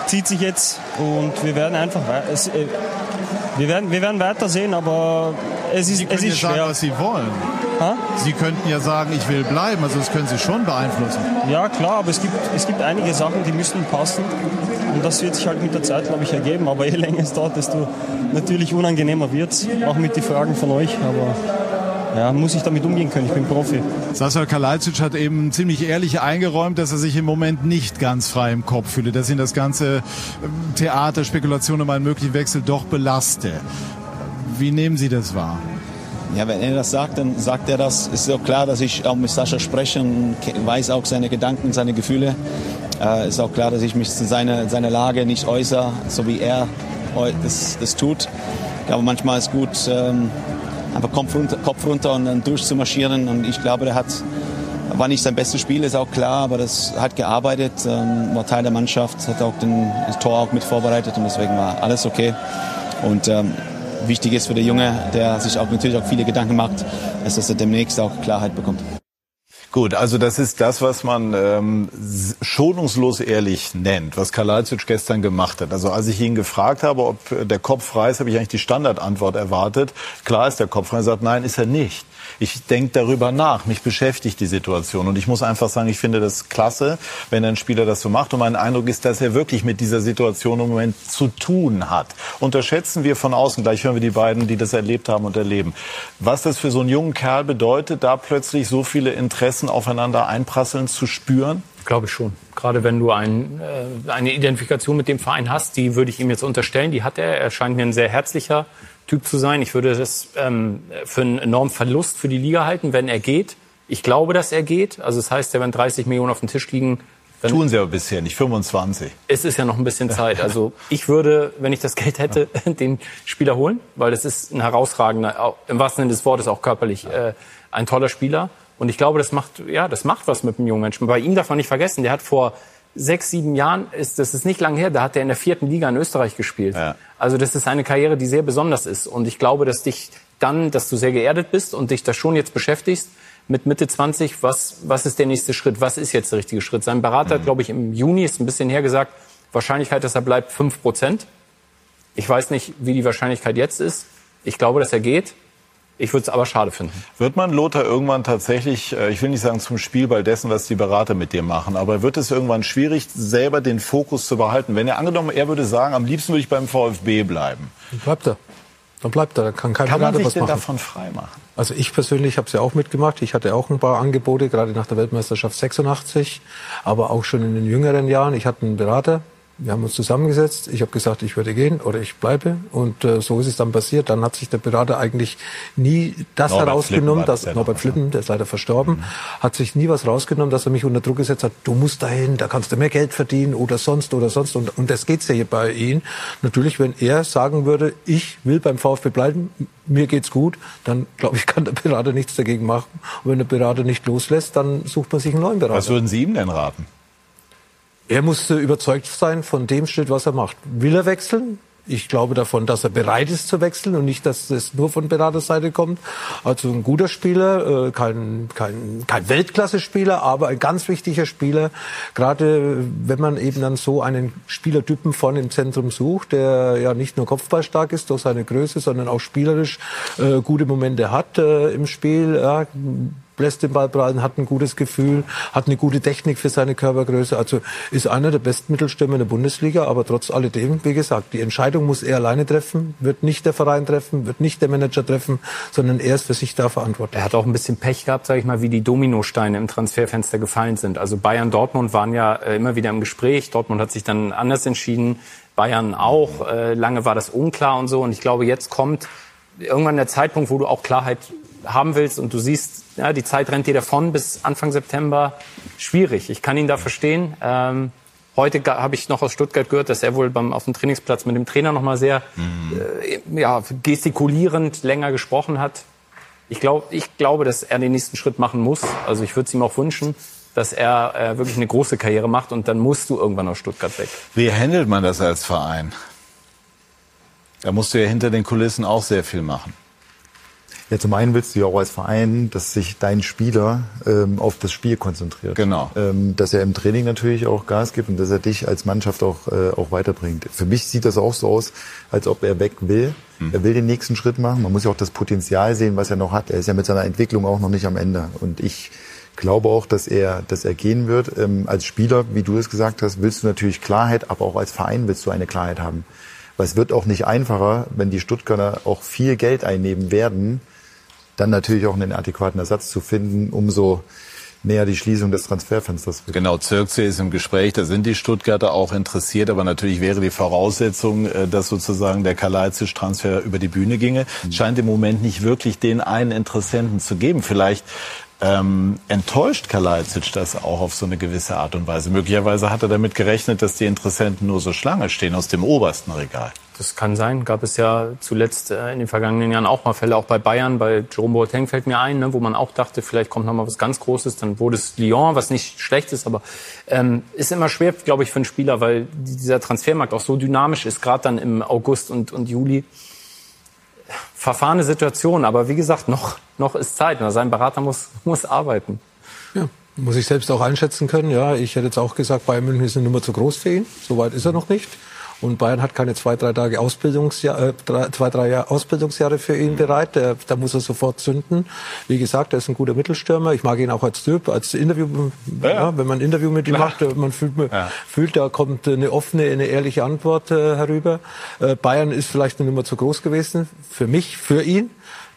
zieht sich jetzt und wir werden einfach es, äh, wir werden, wir werden weitersehen, aber es ist, Sie können es ist ja schwer. sagen, was Sie wollen. Ha? Sie könnten ja sagen, ich will bleiben. Also das können Sie schon beeinflussen. Ja, klar, aber es gibt, es gibt einige Sachen, die müssen passen. Und das wird sich halt mit der Zeit, glaube ich, ergeben. Aber je länger es dauert, desto natürlich unangenehmer wird es. Auch mit den Fragen von euch. Aber ja, muss ich damit umgehen können. Ich bin Profi. Sascha Kalajdzic hat eben ziemlich ehrlich eingeräumt, dass er sich im Moment nicht ganz frei im Kopf fühle, dass ihn das ganze ähm, Theater, Spekulation um einen möglichen Wechsel doch belaste. Wie nehmen Sie das wahr? Ja, wenn er das sagt, dann sagt er das. Es ist auch klar, dass ich auch mit Sascha spreche und weiß auch seine Gedanken, seine Gefühle. Äh, ist auch klar, dass ich mich zu seiner, seiner Lage nicht äußere, so wie er das, das tut. Ich glaube, manchmal ist gut, ähm, einfach Kopf runter, Kopf runter und dann durchzumarschieren. Und ich glaube, der hat, war nicht sein bestes Spiel, ist auch klar, aber das hat gearbeitet, ähm, war Teil der Mannschaft, hat auch den, das Tor auch mit vorbereitet und deswegen war alles okay. Und ähm, wichtig ist für den Junge, der sich auch natürlich auch viele Gedanken macht, ist, dass er demnächst auch Klarheit bekommt. Gut, also das ist das, was man ähm, schonungslos ehrlich nennt, was Kalajdzic gestern gemacht hat. Also als ich ihn gefragt habe, ob äh, der Kopf frei ist, habe ich eigentlich die Standardantwort erwartet. Klar ist der Kopf frei. Er sagt, nein, ist er nicht. Ich denke darüber nach, mich beschäftigt die Situation. Und ich muss einfach sagen, ich finde das klasse, wenn ein Spieler das so macht. Und mein Eindruck ist, dass er wirklich mit dieser Situation im Moment zu tun hat. Unterschätzen wir von außen, gleich hören wir die beiden, die das erlebt haben und erleben. Was das für so einen jungen Kerl bedeutet, da plötzlich so viele Interessen aufeinander einprasseln zu spüren? Glaube ich schon. Gerade wenn du ein, äh, eine Identifikation mit dem Verein hast, die würde ich ihm jetzt unterstellen. Die hat er. Er scheint mir ein sehr herzlicher Typ zu sein. Ich würde das ähm, für einen enormen Verlust für die Liga halten, wenn er geht. Ich glaube, dass er geht. Also das heißt, wenn 30 Millionen auf dem Tisch liegen, dann Tun sie aber bisher nicht, 25. es ist ja noch ein bisschen Zeit. Also ich würde, wenn ich das Geld hätte, den Spieler holen, weil das ist ein herausragender, im wahrsten Sinne des Wortes auch körperlich äh, ein toller Spieler. Und ich glaube, das macht, ja, das macht was mit einem jungen Menschen. Bei ihm darf man nicht vergessen, der hat vor sechs, sieben Jahren, ist, das ist nicht lang her, da hat er in der vierten Liga in Österreich gespielt. Ja. Also das ist eine Karriere, die sehr besonders ist. Und ich glaube, dass dich dann, dass du sehr geerdet bist und dich da schon jetzt beschäftigst mit Mitte 20, was, was ist der nächste Schritt? Was ist jetzt der richtige Schritt? Sein Berater hat, glaube ich, im Juni, ist ein bisschen her gesagt, Wahrscheinlichkeit, dass er bleibt, 5 Prozent. Ich weiß nicht, wie die Wahrscheinlichkeit jetzt ist. Ich glaube, dass er geht. Ich würde es aber schade finden. Wird man Lothar irgendwann tatsächlich, äh, ich will nicht sagen zum Spielball dessen, was die Berater mit dir machen, aber wird es irgendwann schwierig, selber den Fokus zu behalten? Wenn er angenommen, er würde sagen, am liebsten würde ich beim VfB bleiben. Dann bleibt er. Dann bleibt er. Dann kann kein Kann man Berater sich was denn machen. davon freimachen? Also ich persönlich habe es ja auch mitgemacht. Ich hatte auch ein paar Angebote, gerade nach der Weltmeisterschaft 86, aber auch schon in den jüngeren Jahren. Ich hatte einen Berater. Wir haben uns zusammengesetzt. Ich habe gesagt, ich würde gehen oder ich bleibe. Und äh, so ist es dann passiert. Dann hat sich der Berater eigentlich nie das Norbert herausgenommen, dass das ja Norbert Flippen, der ist leider verstorben, hat sich nie was rausgenommen, dass er mich unter Druck gesetzt hat. Du musst dahin, da kannst du mehr Geld verdienen oder sonst oder sonst. Und, und das geht's ja hier bei ihm. Natürlich, wenn er sagen würde, ich will beim VfB bleiben, mir geht's gut, dann glaube ich, kann der Berater nichts dagegen machen. Und wenn der Berater nicht loslässt, dann sucht man sich einen neuen Berater. Was würden Sie ihm denn raten? Er muss äh, überzeugt sein von dem Schritt, was er macht. Will er wechseln? Ich glaube davon, dass er bereit ist zu wechseln und nicht, dass es nur von Beraterseite kommt. Also ein guter Spieler, äh, kein, kein, kein Weltklasse-Spieler, aber ein ganz wichtiger Spieler. Gerade wenn man eben dann so einen Spielertypen vorne im Zentrum sucht, der ja nicht nur kopfballstark ist durch seine Größe, sondern auch spielerisch äh, gute Momente hat äh, im Spiel. Ja, lässt den Ball prallen, hat ein gutes Gefühl, hat eine gute Technik für seine Körpergröße. Also ist einer der besten Mittelstürmer in der Bundesliga. Aber trotz alledem, wie gesagt, die Entscheidung muss er alleine treffen, wird nicht der Verein treffen, wird nicht der Manager treffen, sondern er ist für sich da verantwortlich. Er hat auch ein bisschen Pech gehabt, sage ich mal, wie die Dominosteine im Transferfenster gefallen sind. Also Bayern, Dortmund waren ja äh, immer wieder im Gespräch. Dortmund hat sich dann anders entschieden. Bayern auch. Äh, lange war das unklar und so. Und ich glaube, jetzt kommt irgendwann der Zeitpunkt, wo du auch Klarheit haben willst und du siehst, ja, die Zeit rennt dir davon bis Anfang September. Schwierig. Ich kann ihn da verstehen. Ähm, heute habe ich noch aus Stuttgart gehört, dass er wohl beim, auf dem Trainingsplatz mit dem Trainer noch mal sehr äh, ja, gestikulierend länger gesprochen hat. Ich, glaub, ich glaube, dass er den nächsten Schritt machen muss. Also ich würde es ihm auch wünschen, dass er äh, wirklich eine große Karriere macht und dann musst du irgendwann aus Stuttgart weg. Wie handelt man das als Verein? Da musst du ja hinter den Kulissen auch sehr viel machen. Ja, zum einen willst du ja auch als Verein, dass sich dein Spieler ähm, auf das Spiel konzentriert. Genau. Ähm, dass er im Training natürlich auch Gas gibt und dass er dich als Mannschaft auch, äh, auch weiterbringt. Für mich sieht das auch so aus, als ob er weg will. Mhm. Er will den nächsten Schritt machen. Man muss ja auch das Potenzial sehen, was er noch hat. Er ist ja mit seiner Entwicklung auch noch nicht am Ende. Und ich glaube auch, dass er, dass er gehen wird. Ähm, als Spieler, wie du es gesagt hast, willst du natürlich Klarheit, aber auch als Verein willst du eine Klarheit haben. Weil es wird auch nicht einfacher, wenn die Stuttgarter auch viel Geld einnehmen werden, dann natürlich auch einen adäquaten Ersatz zu finden, umso näher die Schließung des Transferfensters wird. Genau, Zirkzee ist im Gespräch, da sind die Stuttgarter auch interessiert, aber natürlich wäre die Voraussetzung, äh, dass sozusagen der Kalajdzic-Transfer über die Bühne ginge. Mhm. Scheint im Moment nicht wirklich den einen Interessenten zu geben. Vielleicht ähm, enttäuscht Kalajdzic das auch auf so eine gewisse Art und Weise. Möglicherweise hat er damit gerechnet, dass die Interessenten nur so Schlange stehen aus dem obersten Regal. Das kann sein. Gab es ja zuletzt äh, in den vergangenen Jahren auch mal Fälle, auch bei Bayern, bei Jerome Boateng fällt mir ein, ne, wo man auch dachte, vielleicht kommt noch mal was ganz Großes. Dann wurde es Lyon, was nicht schlecht ist, aber ähm, ist immer schwer, glaube ich, für einen Spieler, weil dieser Transfermarkt auch so dynamisch ist, gerade dann im August und, und Juli. Verfahrene Situation, aber wie gesagt, noch, noch ist Zeit. Sein Berater muss, muss arbeiten. Ja. Muss ich selbst auch einschätzen können. Ja, ich hätte jetzt auch gesagt, Bayern München ist eine Nummer zu groß für ihn. Soweit ist er noch nicht. Und Bayern hat keine zwei, drei Tage Ausbildungsjahr, äh, drei, zwei, drei Jahre Ausbildungsjahre für ihn bereit. Der, da muss er sofort zünden. Wie gesagt, er ist ein guter Mittelstürmer. Ich mag ihn auch als Typ, als Interview. Ja, ja. wenn man ein Interview mit ihm ja. macht, man fühlt, ja. fühlt, da kommt eine offene, eine ehrliche Antwort äh, herüber. Äh, Bayern ist vielleicht eine Nummer zu groß gewesen für mich, für ihn.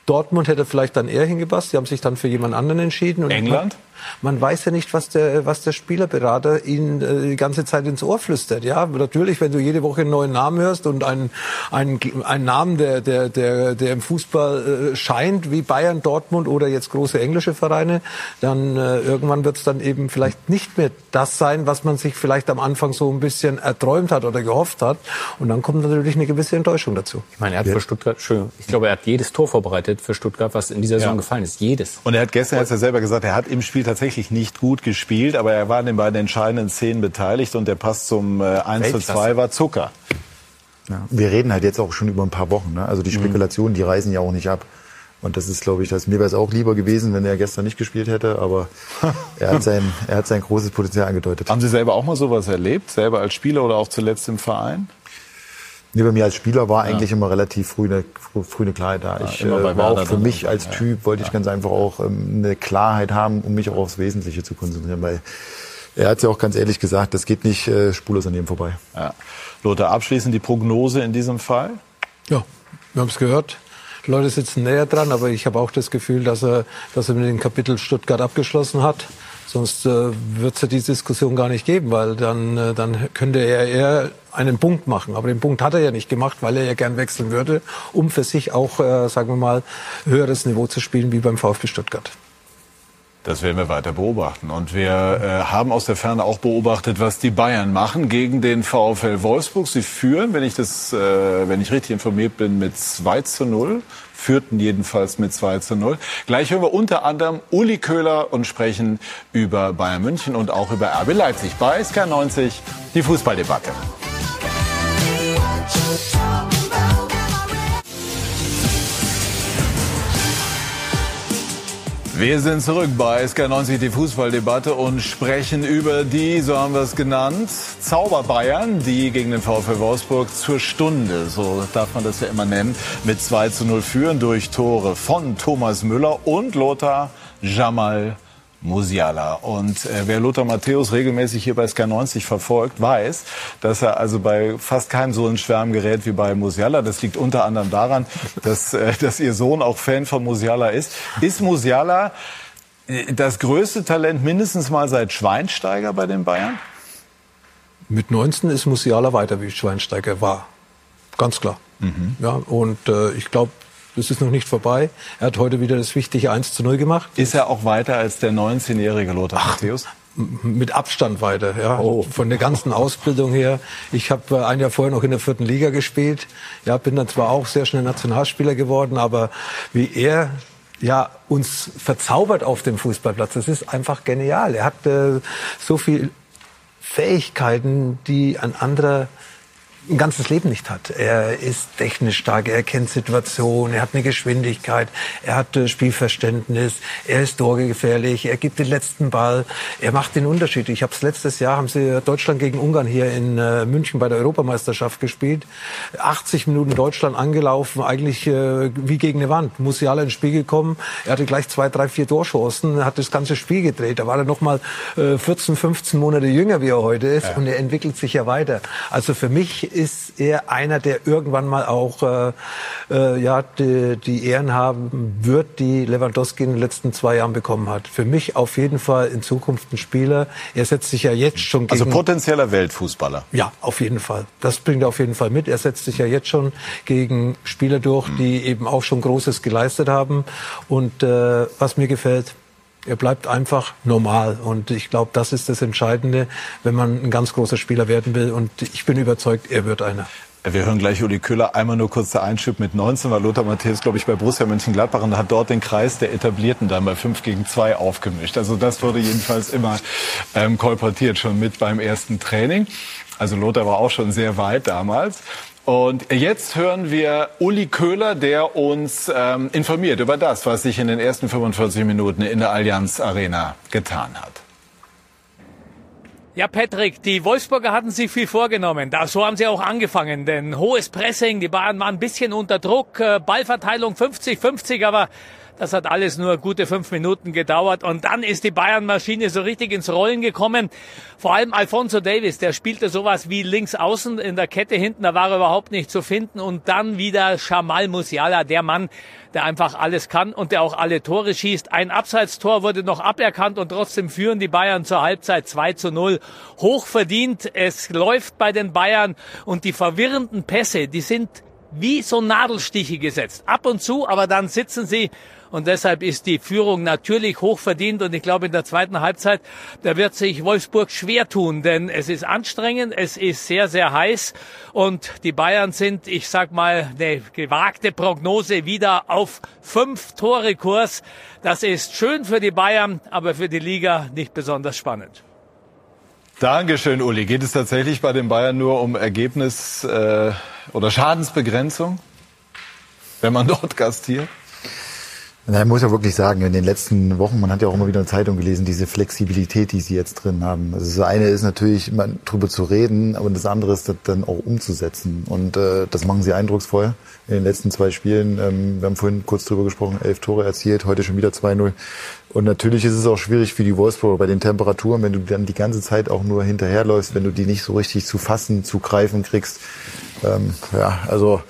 Dortmund hätte vielleicht dann eher hingepasst. Die haben sich dann für jemand anderen entschieden. England? Man weiß ja nicht, was der, was der Spielerberater Ihnen äh, die ganze Zeit ins Ohr flüstert. Ja, natürlich, wenn du jede Woche einen neuen Namen hörst und einen, einen, einen Namen, der, der, der, der im Fußball äh, scheint, wie Bayern, Dortmund oder jetzt große englische Vereine, dann äh, irgendwann wird es dann eben vielleicht nicht mehr das sein, was man sich vielleicht am Anfang so ein bisschen erträumt hat oder gehofft hat. Und dann kommt natürlich eine gewisse Enttäuschung dazu. Ich meine, er hat ja. für Stuttgart, schön, ich glaube, er hat jedes Tor vorbereitet für Stuttgart, was in dieser Saison ja. gefallen ist. Jedes. Und er hat gestern, hat er selber gesagt, er hat im Spiel tatsächlich nicht gut gespielt, aber er war in den beiden entscheidenden Szenen beteiligt und der Pass zum äh, 1 zu 2 war Zucker. Ja, wir reden halt jetzt auch schon über ein paar Wochen. Ne? Also die mhm. Spekulationen, die reisen ja auch nicht ab. Und das ist, glaube ich, das, mir wäre es auch lieber gewesen, wenn er gestern nicht gespielt hätte, aber er hat sein, er hat sein großes Potenzial angedeutet. Haben Sie selber auch mal sowas erlebt, selber als Spieler oder auch zuletzt im Verein? Nee, bei mir als Spieler war eigentlich ja. immer relativ früh eine, früh eine Klarheit da. ich äh, war auch für mich als Typ, wollte ich ganz einfach auch ähm, eine Klarheit haben, um mich auch aufs Wesentliche zu konzentrieren, weil er hat ja auch ganz ehrlich gesagt, das geht nicht äh, spurlos an ihm vorbei. Ja. Lothar, abschließend die Prognose in diesem Fall? Ja, wir haben es gehört. Leute sitzen näher dran, aber ich habe auch das Gefühl, dass er, dass er mit dem Kapitel Stuttgart abgeschlossen hat. Sonst äh, wird es ja diese Diskussion gar nicht geben, weil dann, äh, dann könnte er eher einen Punkt machen. Aber den Punkt hat er ja nicht gemacht, weil er ja gern wechseln würde, um für sich auch, äh, sagen wir mal, höheres Niveau zu spielen wie beim VfB Stuttgart. Das werden wir weiter beobachten. Und wir äh, haben aus der Ferne auch beobachtet, was die Bayern machen gegen den VfL Wolfsburg. Sie führen, wenn ich das, äh, wenn ich richtig informiert bin, mit 2 zu 0 führten jedenfalls mit 2 zu 0. Gleich hören wir unter anderem Uli Köhler und sprechen über Bayern München und auch über RB Leipzig bei SK90, die Fußballdebatte. Wir sind zurück bei SK90, die Fußballdebatte und sprechen über die, so haben wir es genannt, Zauber Bayern, die gegen den VfL Wolfsburg zur Stunde, so darf man das ja immer nennen, mit 2 zu 0 führen durch Tore von Thomas Müller und Lothar Jamal Musiala. Und äh, wer Lothar Matthäus regelmäßig hier bei SK90 verfolgt, weiß, dass er also bei fast keinem so in Schwärmen gerät wie bei Musiala. Das liegt unter anderem daran, dass, äh, dass ihr Sohn auch Fan von Musiala ist. Ist Musiala äh, das größte Talent mindestens mal seit Schweinsteiger bei den Bayern? Mit 19 ist Musiala weiter, wie Schweinsteiger war. Ganz klar. Mhm. Ja, und äh, ich glaube, das ist noch nicht vorbei. Er hat heute wieder das wichtige 1 zu 0 gemacht. Ist er auch weiter als der 19-jährige Lothar Ach, Matthäus? Mit Abstand weiter, ja. Oh. Von der ganzen Ausbildung her. Ich habe äh, ein Jahr vorher noch in der vierten Liga gespielt. Ja, bin dann zwar auch sehr schnell Nationalspieler geworden, aber wie er ja uns verzaubert auf dem Fußballplatz, das ist einfach genial. Er hat äh, so viel Fähigkeiten, die ein anderer ein ganzes Leben nicht hat. Er ist technisch stark, er kennt Situationen, er hat eine Geschwindigkeit, er hat äh, Spielverständnis, er ist torgefährlich, er gibt den letzten Ball, er macht den Unterschied. Ich habe letztes Jahr haben sie Deutschland gegen Ungarn hier in äh, München bei der Europameisterschaft gespielt. 80 Minuten Deutschland angelaufen, eigentlich äh, wie gegen eine Wand. Musiala ins Spiel gekommen, er hatte gleich zwei, drei, vier Torchancen, hat das ganze Spiel gedreht. Da war er noch mal äh, 14, 15 Monate jünger, wie er heute ist, ja. und er entwickelt sich ja weiter. Also für mich ist er einer, der irgendwann mal auch äh, äh, ja, die, die Ehren haben wird, die Lewandowski in den letzten zwei Jahren bekommen hat. Für mich auf jeden Fall in Zukunft ein Spieler. Er setzt sich ja jetzt schon also gegen... Also potenzieller Weltfußballer. Ja, auf jeden Fall. Das bringt er auf jeden Fall mit. Er setzt sich ja jetzt schon gegen Spieler durch, die eben auch schon Großes geleistet haben. Und äh, was mir gefällt, er bleibt einfach normal. Und ich glaube, das ist das Entscheidende, wenn man ein ganz großer Spieler werden will. Und ich bin überzeugt, er wird einer. Wir hören gleich Uli Köhler. Einmal nur kurz der Einschub mit 19 war Lothar Matthäus, glaube ich, bei Borussia Mönchengladbach und hat dort den Kreis der Etablierten dann bei 5 gegen 2 aufgemischt. Also das wurde jedenfalls immer ähm, kolportiert, schon mit beim ersten Training. Also Lothar war auch schon sehr weit damals. Und jetzt hören wir Uli Köhler, der uns ähm, informiert über das, was sich in den ersten 45 Minuten in der Allianz Arena getan hat. Ja, Patrick, die Wolfsburger hatten sich viel vorgenommen. Da, so haben sie auch angefangen. Denn hohes Pressing, die Bayern waren ein bisschen unter Druck, äh, Ballverteilung 50-50, aber das hat alles nur gute fünf Minuten gedauert und dann ist die Bayern-Maschine so richtig ins Rollen gekommen. Vor allem Alfonso Davis, der spielte sowas wie links außen in der Kette hinten, da war er überhaupt nicht zu finden und dann wieder Jamal Musiala, der Mann, der einfach alles kann und der auch alle Tore schießt. Ein Abseitstor wurde noch aberkannt und trotzdem führen die Bayern zur Halbzeit 2 zu 0. Hochverdient, es läuft bei den Bayern und die verwirrenden Pässe, die sind wie so Nadelstiche gesetzt. Ab und zu, aber dann sitzen sie und deshalb ist die Führung natürlich hochverdient. Und ich glaube, in der zweiten Halbzeit, da wird sich Wolfsburg schwer tun, denn es ist anstrengend, es ist sehr, sehr heiß. Und die Bayern sind, ich sag mal, eine gewagte Prognose wieder auf fünf Tore Kurs. Das ist schön für die Bayern, aber für die Liga nicht besonders spannend. Dankeschön, Uli. Geht es tatsächlich bei den Bayern nur um Ergebnis äh, oder Schadensbegrenzung, wenn man dort gastiert? Na, muss ja wirklich sagen, in den letzten Wochen, man hat ja auch immer wieder eine Zeitung gelesen, diese Flexibilität, die sie jetzt drin haben. Also das eine ist natürlich, immer drüber zu reden, aber das andere ist das dann auch umzusetzen. Und äh, das machen sie eindrucksvoll in den letzten zwei Spielen. Ähm, wir haben vorhin kurz drüber gesprochen, elf Tore erzielt, heute schon wieder 2-0. Und natürlich ist es auch schwierig für die Wolfsburger bei den Temperaturen, wenn du dann die ganze Zeit auch nur hinterherläufst, wenn du die nicht so richtig zu fassen, zu greifen kriegst. Ähm, ja, also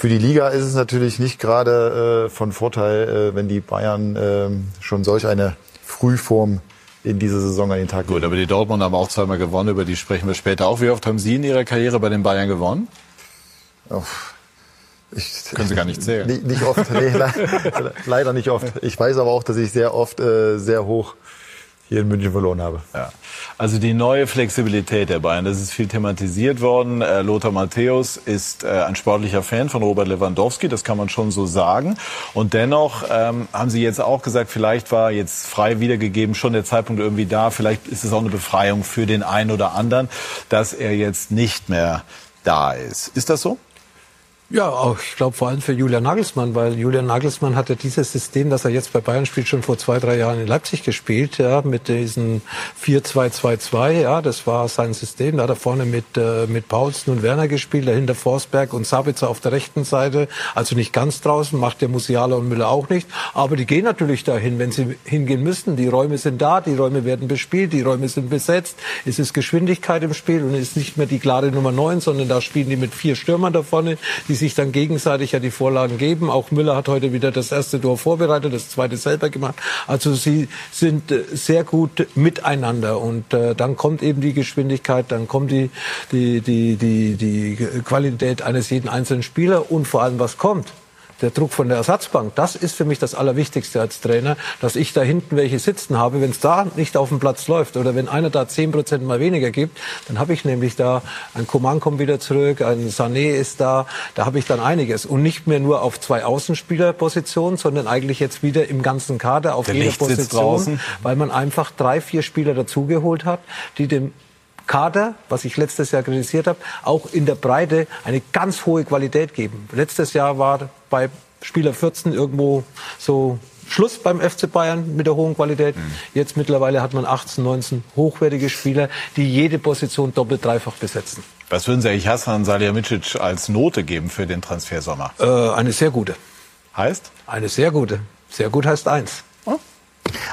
für die Liga ist es natürlich nicht gerade äh, von Vorteil, äh, wenn die Bayern äh, schon solch eine Frühform in dieser Saison an den Tag. Gut, aber die Dortmund haben auch zweimal gewonnen, über die sprechen wir später auch. Wie oft haben Sie in Ihrer Karriere bei den Bayern gewonnen? Oh, ich, Können Sie gar nicht zählen. Nicht, nicht oft, nee, leider nicht oft. Ich weiß aber auch, dass ich sehr oft äh, sehr hoch hier in München verloren habe. Ja. Also die neue Flexibilität der Bayern, das ist viel thematisiert worden. Äh, Lothar Matthäus ist äh, ein sportlicher Fan von Robert Lewandowski, das kann man schon so sagen. Und dennoch ähm, haben Sie jetzt auch gesagt, vielleicht war jetzt frei wiedergegeben schon der Zeitpunkt irgendwie da. Vielleicht ist es auch eine Befreiung für den einen oder anderen, dass er jetzt nicht mehr da ist. Ist das so? Ja, auch ich glaube vor allem für Julian Nagelsmann, weil Julian Nagelsmann hatte dieses System, das er jetzt bei Bayern spielt, schon vor zwei, drei Jahren in Leipzig gespielt, ja, mit diesen 4-2-2-2, ja, das war sein System. Da hat er vorne mit, äh, mit Paulsen und Werner gespielt, dahinter Forsberg und Sabitzer auf der rechten Seite, also nicht ganz draußen, macht der Musiala und Müller auch nicht, aber die gehen natürlich dahin, wenn sie hingehen müssen. Die Räume sind da, die Räume werden bespielt, die Räume sind besetzt, es ist Geschwindigkeit im Spiel und es ist nicht mehr die klare Nummer 9, sondern da spielen die mit vier Stürmern da vorne, die sich dann gegenseitig ja die Vorlagen geben. Auch Müller hat heute wieder das erste Tor vorbereitet, das zweite selber gemacht. Also sie sind äh, sehr gut miteinander und äh, dann kommt eben die Geschwindigkeit, dann kommt die, die, die, die, die Qualität eines jeden einzelnen Spielers und vor allem was kommt der Druck von der Ersatzbank, das ist für mich das Allerwichtigste als Trainer, dass ich da hinten welche sitzen habe. Wenn es da nicht auf dem Platz läuft oder wenn einer da zehn Prozent mal weniger gibt, dann habe ich nämlich da, ein Coman kommt wieder zurück, ein Sané ist da, da habe ich dann einiges. Und nicht mehr nur auf zwei Außenspielerpositionen, sondern eigentlich jetzt wieder im ganzen Kader auf der jeder Licht Position, weil man einfach drei, vier Spieler dazugeholt hat, die dem Kader, was ich letztes Jahr kritisiert habe, auch in der Breite eine ganz hohe Qualität geben. Letztes Jahr war bei Spieler 14 irgendwo so Schluss beim FC Bayern mit der hohen Qualität. Mhm. Jetzt mittlerweile hat man 18, 19 hochwertige Spieler, die jede Position doppelt, dreifach besetzen. Was würden Sie eigentlich Hassan Salihamidzic als Note geben für den Transfersommer? Äh, eine sehr gute. Heißt? Eine sehr gute. Sehr gut heißt eins.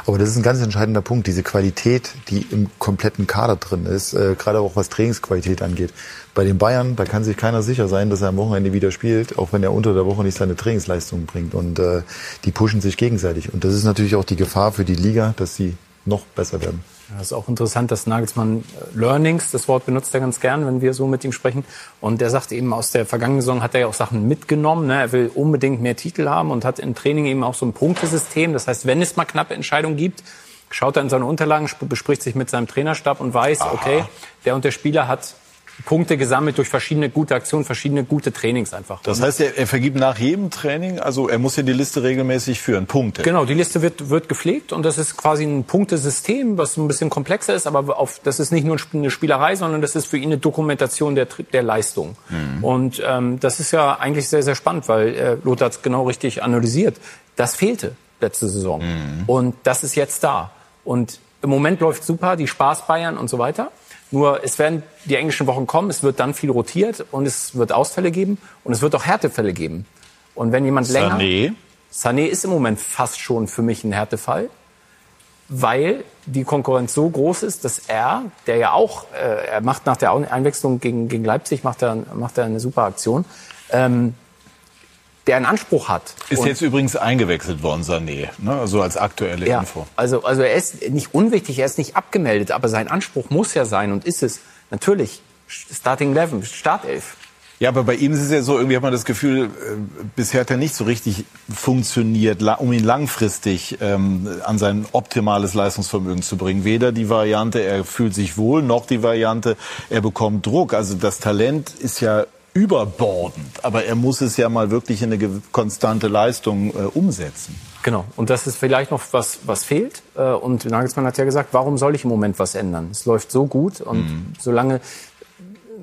Aber das ist ein ganz entscheidender Punkt, diese Qualität, die im kompletten Kader drin ist, äh, gerade auch was Trainingsqualität angeht. Bei den Bayern, da kann sich keiner sicher sein, dass er am Wochenende wieder spielt, auch wenn er unter der Woche nicht seine Trainingsleistungen bringt. Und äh, die pushen sich gegenseitig. Und das ist natürlich auch die Gefahr für die Liga, dass sie noch besser werden. Ja, ist auch interessant, dass Nagelsmann äh, Learnings, das Wort benutzt er ganz gern, wenn wir so mit ihm sprechen. Und er sagt eben, aus der vergangenen Saison hat er ja auch Sachen mitgenommen. Ne? Er will unbedingt mehr Titel haben und hat im Training eben auch so ein Punktesystem. Das heißt, wenn es mal knappe Entscheidungen gibt, schaut er in seine Unterlagen, bespricht sich mit seinem Trainerstab und weiß, Aha. okay, der und der Spieler hat Punkte gesammelt durch verschiedene gute Aktionen, verschiedene gute Trainings einfach. Das heißt, er, er, vergibt nach jedem Training, also er muss ja die Liste regelmäßig führen, Punkte. Genau, die Liste wird, wird gepflegt und das ist quasi ein Punktesystem, was ein bisschen komplexer ist, aber auf, das ist nicht nur eine Spielerei, sondern das ist für ihn eine Dokumentation der, der Leistung. Mhm. Und ähm, das ist ja eigentlich sehr, sehr spannend, weil äh, Lothar hat es genau richtig analysiert. Das fehlte letzte Saison mhm. und das ist jetzt da. Und im Moment läuft super, die Spaß Bayern und so weiter. Nur es werden die englischen Wochen kommen, es wird dann viel rotiert und es wird Ausfälle geben und es wird auch Härtefälle geben. Und wenn jemand länger... Sané? Sané ist im Moment fast schon für mich ein Härtefall, weil die Konkurrenz so groß ist, dass er, der ja auch, äh, er macht nach der Einwechslung gegen, gegen Leipzig, macht er, macht er eine super Aktion, ähm, der einen Anspruch hat. Ist und jetzt übrigens eingewechselt worden, Sané, ne? so als aktuelle ja, Info. Also, also er ist nicht unwichtig, er ist nicht abgemeldet, aber sein Anspruch muss ja sein und ist es natürlich Starting 11, Startelf. Ja, aber bei ihm ist es ja so, irgendwie hat man das Gefühl, äh, bisher hat er nicht so richtig funktioniert, um ihn langfristig ähm, an sein optimales Leistungsvermögen zu bringen. Weder die Variante, er fühlt sich wohl, noch die Variante, er bekommt Druck. Also das Talent ist ja überbordend, aber er muss es ja mal wirklich in eine konstante Leistung äh, umsetzen. Genau. Und das ist vielleicht noch was, was fehlt. Äh, und Nagelsmann hat ja gesagt, warum soll ich im Moment was ändern? Es läuft so gut und mhm. solange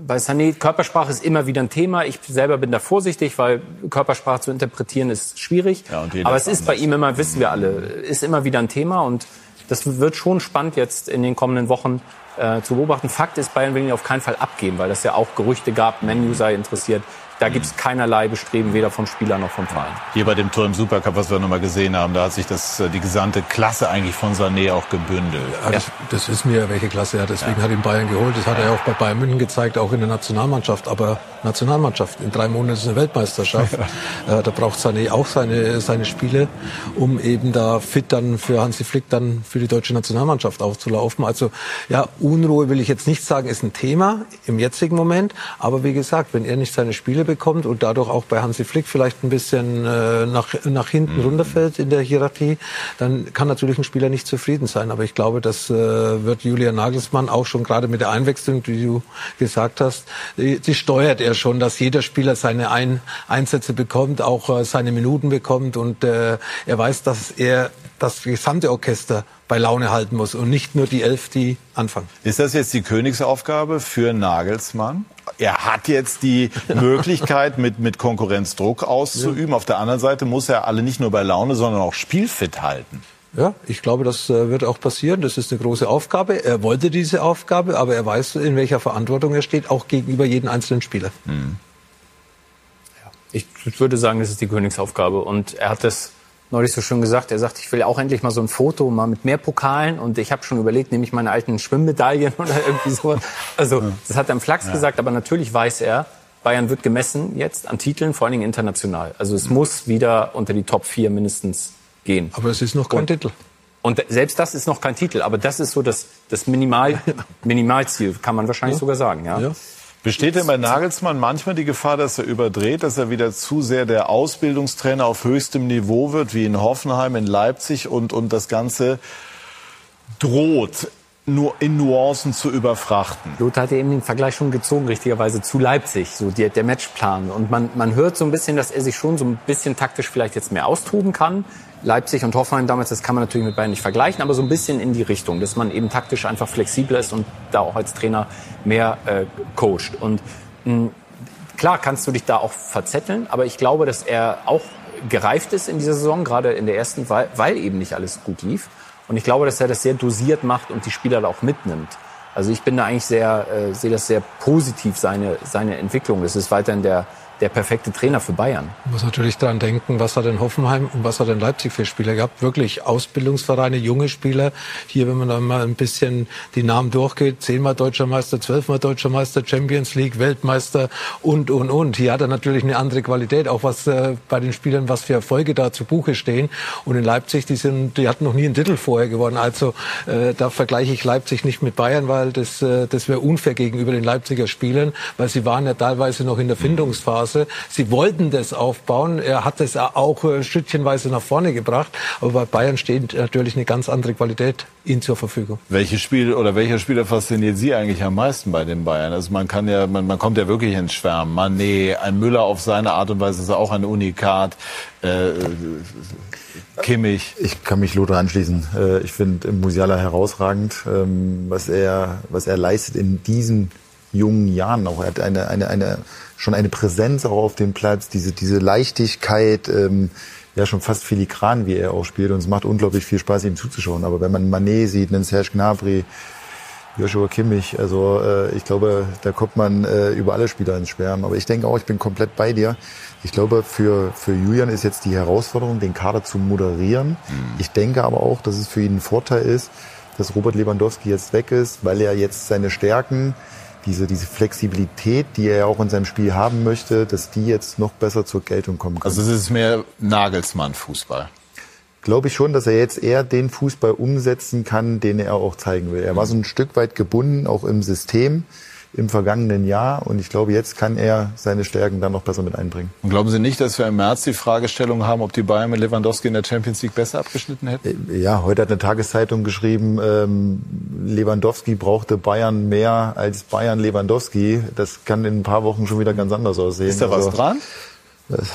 bei Sané, Körpersprache ist immer wieder ein Thema. Ich selber bin da vorsichtig, weil Körpersprache zu interpretieren ist schwierig. Ja, Aber es ist anders. bei ihm immer, wissen wir alle, ist immer wieder ein Thema. Und das wird schon spannend jetzt in den kommenden Wochen, äh, zu beobachten. Fakt ist, Bayern will ihn auf keinen Fall abgeben, weil das ja auch Gerüchte gab, Menu sei interessiert. Da gibt es keinerlei Bestreben, weder vom Spieler noch vom Verein. Hier bei dem Tor im Supercup, was wir nochmal gesehen haben, da hat sich das, äh, die gesamte Klasse eigentlich von Sané auch gebündelt. Ja, das, das wissen wir, welche Klasse er Deswegen ja. hat ihn Bayern geholt. Das hat er auch bei Bayern München gezeigt, auch in der Nationalmannschaft. Aber Nationalmannschaft, in drei Monaten ist eine Weltmeisterschaft. äh, da braucht Sané auch seine, seine Spiele, um eben da fit dann für Hansi Flick dann für die deutsche Nationalmannschaft aufzulaufen. Also ja, Unruhe will ich jetzt nicht sagen, ist ein Thema im jetzigen Moment. Aber wie gesagt, wenn er nicht seine Spiele bekommt und dadurch auch bei Hansi Flick vielleicht ein bisschen äh, nach, nach hinten mhm. runterfällt in der Hierarchie, dann kann natürlich ein Spieler nicht zufrieden sein. Aber ich glaube, das äh, wird Julian Nagelsmann auch schon gerade mit der Einwechslung, die du gesagt hast, die, die steuert er schon, dass jeder Spieler seine Ein Einsätze bekommt, auch äh, seine Minuten bekommt und äh, er weiß, dass er das gesamte Orchester bei Laune halten muss und nicht nur die elf, die anfangen. Ist das jetzt die Königsaufgabe für Nagelsmann? Er hat jetzt die Möglichkeit, mit, mit Konkurrenzdruck auszuüben. Ja. Auf der anderen Seite muss er alle nicht nur bei Laune, sondern auch spielfit halten. Ja, ich glaube, das äh, wird auch passieren. Das ist eine große Aufgabe. Er wollte diese Aufgabe, aber er weiß, in welcher Verantwortung er steht, auch gegenüber jedem einzelnen Spieler. Mhm. Ja, ich würde sagen, das ist die Königsaufgabe. Und er hat das neulich so schön gesagt. Er sagt, ich will auch endlich mal so ein Foto mal mit mehr Pokalen. Und ich habe schon überlegt, nehme ich meine alten Schwimmmedaillen oder irgendwie so. Also das hat er im Flachs ja. gesagt, aber natürlich weiß er, Bayern wird gemessen jetzt an Titeln, vor allen Dingen international. Also es muss wieder unter die Top 4 mindestens gehen. Aber es ist noch kein und, Titel. Und selbst das ist noch kein Titel, aber das ist so das, das Minimal, Minimalziel, kann man wahrscheinlich ja. sogar sagen. Ja. ja. Besteht denn bei Nagelsmann manchmal die Gefahr, dass er überdreht, dass er wieder zu sehr der Ausbildungstrainer auf höchstem Niveau wird, wie in Hoffenheim, in Leipzig und, und das Ganze droht nur in Nuancen zu überfrachten. Lothar hat ja eben den Vergleich schon gezogen, richtigerweise zu Leipzig, so die, der Matchplan. Und man, man hört so ein bisschen, dass er sich schon so ein bisschen taktisch vielleicht jetzt mehr austoben kann. Leipzig und Hoffenheim damals, das kann man natürlich mit beiden nicht vergleichen, aber so ein bisschen in die Richtung, dass man eben taktisch einfach flexibler ist und da auch als Trainer mehr äh, coacht. Und mh, klar kannst du dich da auch verzetteln, aber ich glaube, dass er auch gereift ist in dieser Saison, gerade in der ersten, weil, weil eben nicht alles gut lief. Und ich glaube, dass er das sehr dosiert macht und die Spieler da auch mitnimmt. Also ich bin da eigentlich sehr, äh, sehe das sehr positiv, seine, seine Entwicklung. Das ist weiterhin der, der perfekte Trainer für Bayern. Man muss natürlich daran denken, was hat denn Hoffenheim und was hat denn Leipzig für Spieler gehabt? Wirklich Ausbildungsvereine, junge Spieler. Hier, wenn man dann mal ein bisschen die Namen durchgeht, zehnmal Deutscher Meister, zwölfmal Deutscher Meister, Champions League, Weltmeister und, und, und. Hier hat er natürlich eine andere Qualität, auch was äh, bei den Spielern, was für Erfolge da zu Buche stehen. Und in Leipzig, die sind, die hatten noch nie einen Titel vorher gewonnen. Also äh, da vergleiche ich Leipzig nicht mit Bayern, weil das, äh, das wäre unfair gegenüber den Leipziger Spielern, weil sie waren ja teilweise noch in der Findungsphase. Phase. Sie wollten das aufbauen. Er hat es auch äh, schrittchenweise nach vorne gebracht. Aber bei Bayern steht natürlich eine ganz andere Qualität ihnen zur Verfügung. Welche Spiel oder welcher Spieler fasziniert Sie eigentlich am meisten bei den Bayern? Also man kann ja, man, man kommt ja wirklich ins Schwärmen. Mané, ein Müller auf seine Art und Weise ist auch ein Unikat. Äh, Kimmich. Ich kann mich Lothar anschließen. Äh, ich finde Musiala herausragend, ähm, was er, was er leistet in diesen jungen Jahren auch. Er hat eine, eine, eine schon eine Präsenz auch auf dem Platz, diese, diese Leichtigkeit, ähm, ja schon fast filigran, wie er auch spielt. Und es macht unglaublich viel Spaß, ihm zuzuschauen. Aber wenn man Manet sieht, einen Serge Gnabry, Joshua Kimmich, also äh, ich glaube, da kommt man äh, über alle Spieler ins Schwärmen. Aber ich denke auch, ich bin komplett bei dir. Ich glaube, für, für Julian ist jetzt die Herausforderung, den Kader zu moderieren. Mhm. Ich denke aber auch, dass es für ihn ein Vorteil ist, dass Robert Lewandowski jetzt weg ist, weil er jetzt seine Stärken diese, diese Flexibilität, die er auch in seinem Spiel haben möchte, dass die jetzt noch besser zur Geltung kommen kann. Also es ist mehr Nagelsmann-Fußball. Glaube ich schon, dass er jetzt eher den Fußball umsetzen kann, den er auch zeigen will. Er war so ein Stück weit gebunden, auch im System im vergangenen Jahr. Und ich glaube, jetzt kann er seine Stärken dann noch besser mit einbringen. Und glauben Sie nicht, dass wir im März die Fragestellung haben, ob die Bayern mit Lewandowski in der Champions League besser abgeschnitten hätten? Äh, ja, heute hat eine Tageszeitung geschrieben, ähm, Lewandowski brauchte Bayern mehr als Bayern Lewandowski. Das kann in ein paar Wochen schon wieder ganz anders aussehen. Ist da was also, dran? Das,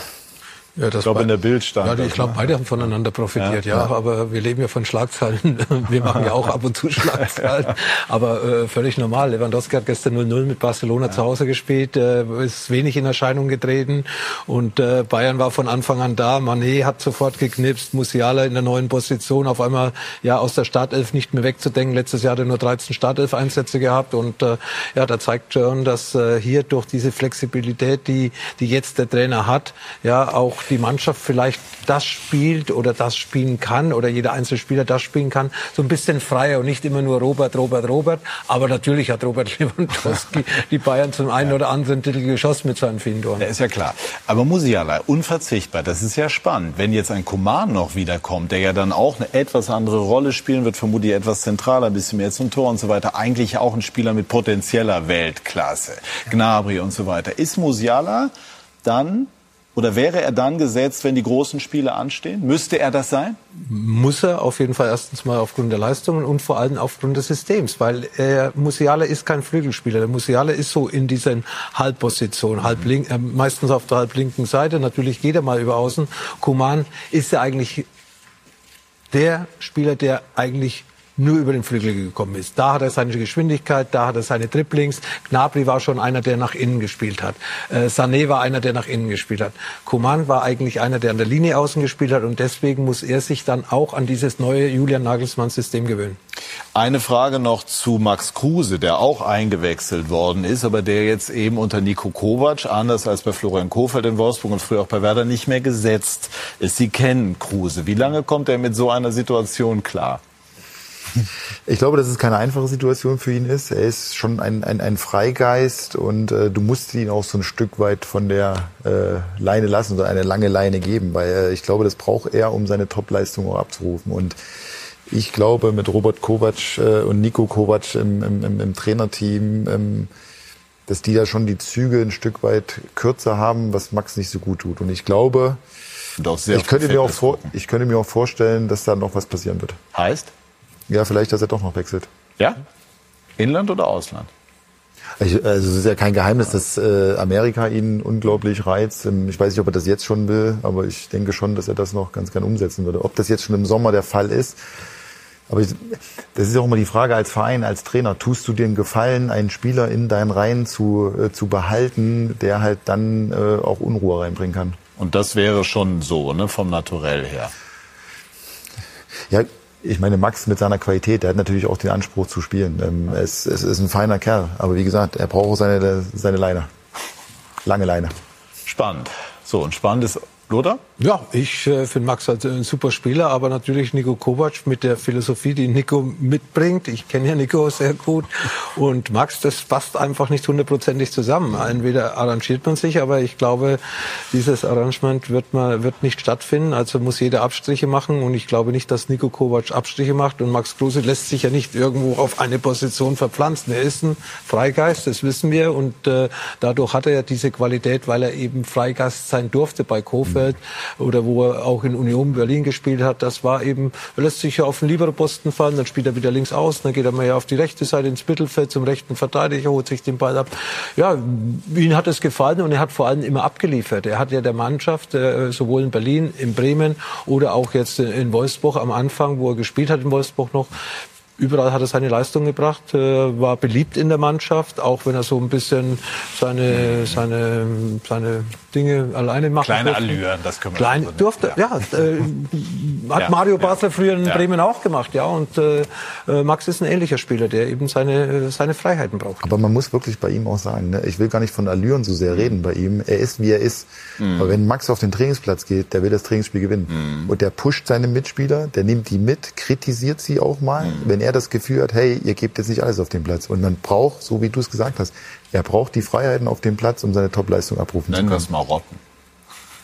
ja, ich glaube, in der Bild stand. Ja, ich glaube, beide haben voneinander profitiert, ja, ja, Aber wir leben ja von Schlagzeilen. Wir machen ja auch ab und zu Schlagzeilen. Aber äh, völlig normal. Lewandowski hat gestern 0-0 mit Barcelona zu Hause gespielt, äh, ist wenig in Erscheinung getreten. Und äh, Bayern war von Anfang an da. Mané hat sofort geknipst. Musiala in der neuen Position auf einmal ja aus der Startelf nicht mehr wegzudenken. Letztes Jahr hat er nur 13 Startelf-Einsätze gehabt. Und äh, ja, da zeigt schon, dass äh, hier durch diese Flexibilität, die, die jetzt der Trainer hat, ja auch die Mannschaft vielleicht das spielt oder das spielen kann oder jeder einzelne Spieler das spielen kann, so ein bisschen freier und nicht immer nur Robert, Robert, Robert. Aber natürlich hat Robert Lewandowski die Bayern zum einen oder anderen Titel geschossen mit seinen vielen Toren. Ja, ist ja klar. Aber Musiala, unverzichtbar, das ist ja spannend. Wenn jetzt ein Coman noch wiederkommt, der ja dann auch eine etwas andere Rolle spielen wird, vermutlich etwas zentraler, ein bisschen mehr zum Tor und so weiter, eigentlich auch ein Spieler mit potenzieller Weltklasse, Gnabry und so weiter. Ist Musiala dann oder wäre er dann gesetzt, wenn die großen Spiele anstehen? Müsste er das sein? Muss er auf jeden Fall erstens mal aufgrund der Leistungen und vor allem aufgrund des Systems, weil äh, Musiala ist kein Flügelspieler. Der Musiala ist so in diesen Halbpositionen, halb link, äh, meistens auf der halblinken Seite. Natürlich geht er mal über außen. Kuman ist ja eigentlich der Spieler, der eigentlich nur über den Flügel gekommen ist. Da hat er seine Geschwindigkeit, da hat er seine Dribblings. Gnabry war schon einer, der nach innen gespielt hat. Äh, Sané war einer, der nach innen gespielt hat. Coman war eigentlich einer, der an der Linie außen gespielt hat und deswegen muss er sich dann auch an dieses neue Julian Nagelsmann-System gewöhnen. Eine Frage noch zu Max Kruse, der auch eingewechselt worden ist, aber der jetzt eben unter Nico Kovac, anders als bei Florian Kofeld in Wolfsburg und früher auch bei Werder, nicht mehr gesetzt ist. Sie kennen Kruse. Wie lange kommt er mit so einer Situation klar? Ich glaube, dass es keine einfache Situation für ihn ist. Er ist schon ein, ein, ein Freigeist und äh, du musst ihn auch so ein Stück weit von der äh, Leine lassen oder eine lange Leine geben, weil äh, ich glaube, das braucht er, um seine Topleistung auch abzurufen. Und ich glaube, mit Robert Kovac äh, und Nico Kovac im, im, im, im Trainerteam, ähm, dass die da schon die Züge ein Stück weit kürzer haben, was Max nicht so gut tut. Und ich glaube, ich könnte, mir auch vor, ich könnte mir auch vorstellen, dass da noch was passieren wird. Heißt? Ja, vielleicht, dass er doch noch wechselt. Ja? Inland oder Ausland? Ich, also es ist ja kein Geheimnis, dass äh, Amerika ihn unglaublich reizt. Ähm, Ich weiß nicht, ob er das jetzt schon will, aber ich denke schon, dass er das noch ganz gern umsetzen würde. Ob das jetzt schon im Sommer der Fall ist, aber ich, das ist auch immer die Frage als Verein, als Trainer, tust du dir einen Gefallen, einen Spieler in deinen Reihen zu, äh, zu behalten, der halt dann äh, auch Unruhe reinbringen kann? Und das wäre schon so, ne, vom Naturell her. Ja, ich meine, Max mit seiner Qualität, der hat natürlich auch den Anspruch zu spielen. Ähm, es, es ist ein feiner Kerl, aber wie gesagt, er braucht auch seine, seine Leine. Lange Leine. Spannend. So, und spannend ist Lothar? Ja, ich äh, finde Max halt ein super Spieler, aber natürlich Nico Kovac mit der Philosophie, die Nico mitbringt. Ich kenne ja Nico sehr gut und Max, das passt einfach nicht hundertprozentig zusammen. Entweder arrangiert man sich, aber ich glaube, dieses Arrangement wird mal wird nicht stattfinden. Also muss jeder Abstriche machen und ich glaube nicht, dass Nico Kovac Abstriche macht und Max Kruse lässt sich ja nicht irgendwo auf eine Position verpflanzen. Er ist ein Freigeist, das wissen wir und äh, dadurch hat er ja diese Qualität, weil er eben Freigeist sein durfte bei Kofeld oder wo er auch in Union Berlin gespielt hat. Das war eben, er lässt sich ja auf den Libero-Posten fallen, dann spielt er wieder links aus, dann geht er mal ja auf die rechte Seite ins Mittelfeld zum rechten Verteidiger, holt sich den Ball ab. Ja, ihm hat es gefallen und er hat vor allem immer abgeliefert. Er hat ja der Mannschaft, äh, sowohl in Berlin, in Bremen oder auch jetzt in Wolfsburg am Anfang, wo er gespielt hat in Wolfsburg noch, Überall hat er seine Leistung gebracht, äh, war beliebt in der Mannschaft, auch wenn er so ein bisschen seine, seine, seine Dinge alleine macht. Kleine Allüren, das können wir Klein, so durfte, ja, äh, hat Ja, Mario ja. Basler früher in Ja. Bremen auch gemacht, ja. Und äh, äh, Max ist ein ähnlicher Spieler, der eben seine, seine Freiheiten braucht. Aber man muss wirklich bei ihm auch sagen, ne, ich will gar nicht von Allüren so sehr reden bei ihm. Er ist, wie er ist. Aber wenn Max auf den Trainingsplatz geht, der will das Trainingsspiel gewinnen. Und der pusht seine Mitspieler, der nimmt die mit, kritisiert sie auch mal, wenn er das Gefühl hat, hey, ihr gebt jetzt nicht alles auf den Platz. Und man braucht, so wie du es gesagt hast, er braucht die Freiheiten auf dem Platz, um seine Topleistung abrufen Nennen zu wir können. es mal Rotten.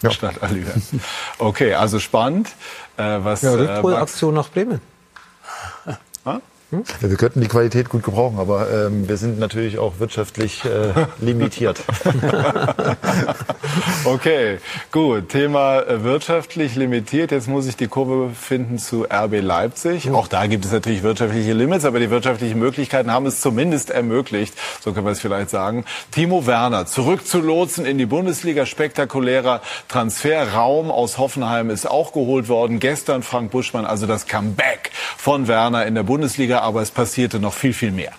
Ja. Statt Allüren. Okay, also spannend. Äh, was, Ja, äh, Rückholaktion nach Bremen. Ja, wir könnten die Qualität gut gebrauchen, aber ähm, wir sind natürlich auch wirtschaftlich äh, limitiert. Okay, gut. Thema äh, wirtschaftlich limitiert. Jetzt muss ich die Kurve finden zu RB Leipzig. Auch da gibt es natürlich wirtschaftliche Limits, aber die wirtschaftlichen Möglichkeiten haben es zumindest ermöglicht, so können wir es vielleicht sagen, Timo Werner zurückzulotsen in die Bundesliga. Spektakulärer Transferraum aus Hoffenheim ist auch geholt worden. Gestern Frank Buschmann, also das Comeback von Werner in der Bundesliga, aber es passierte noch viel, viel mehr.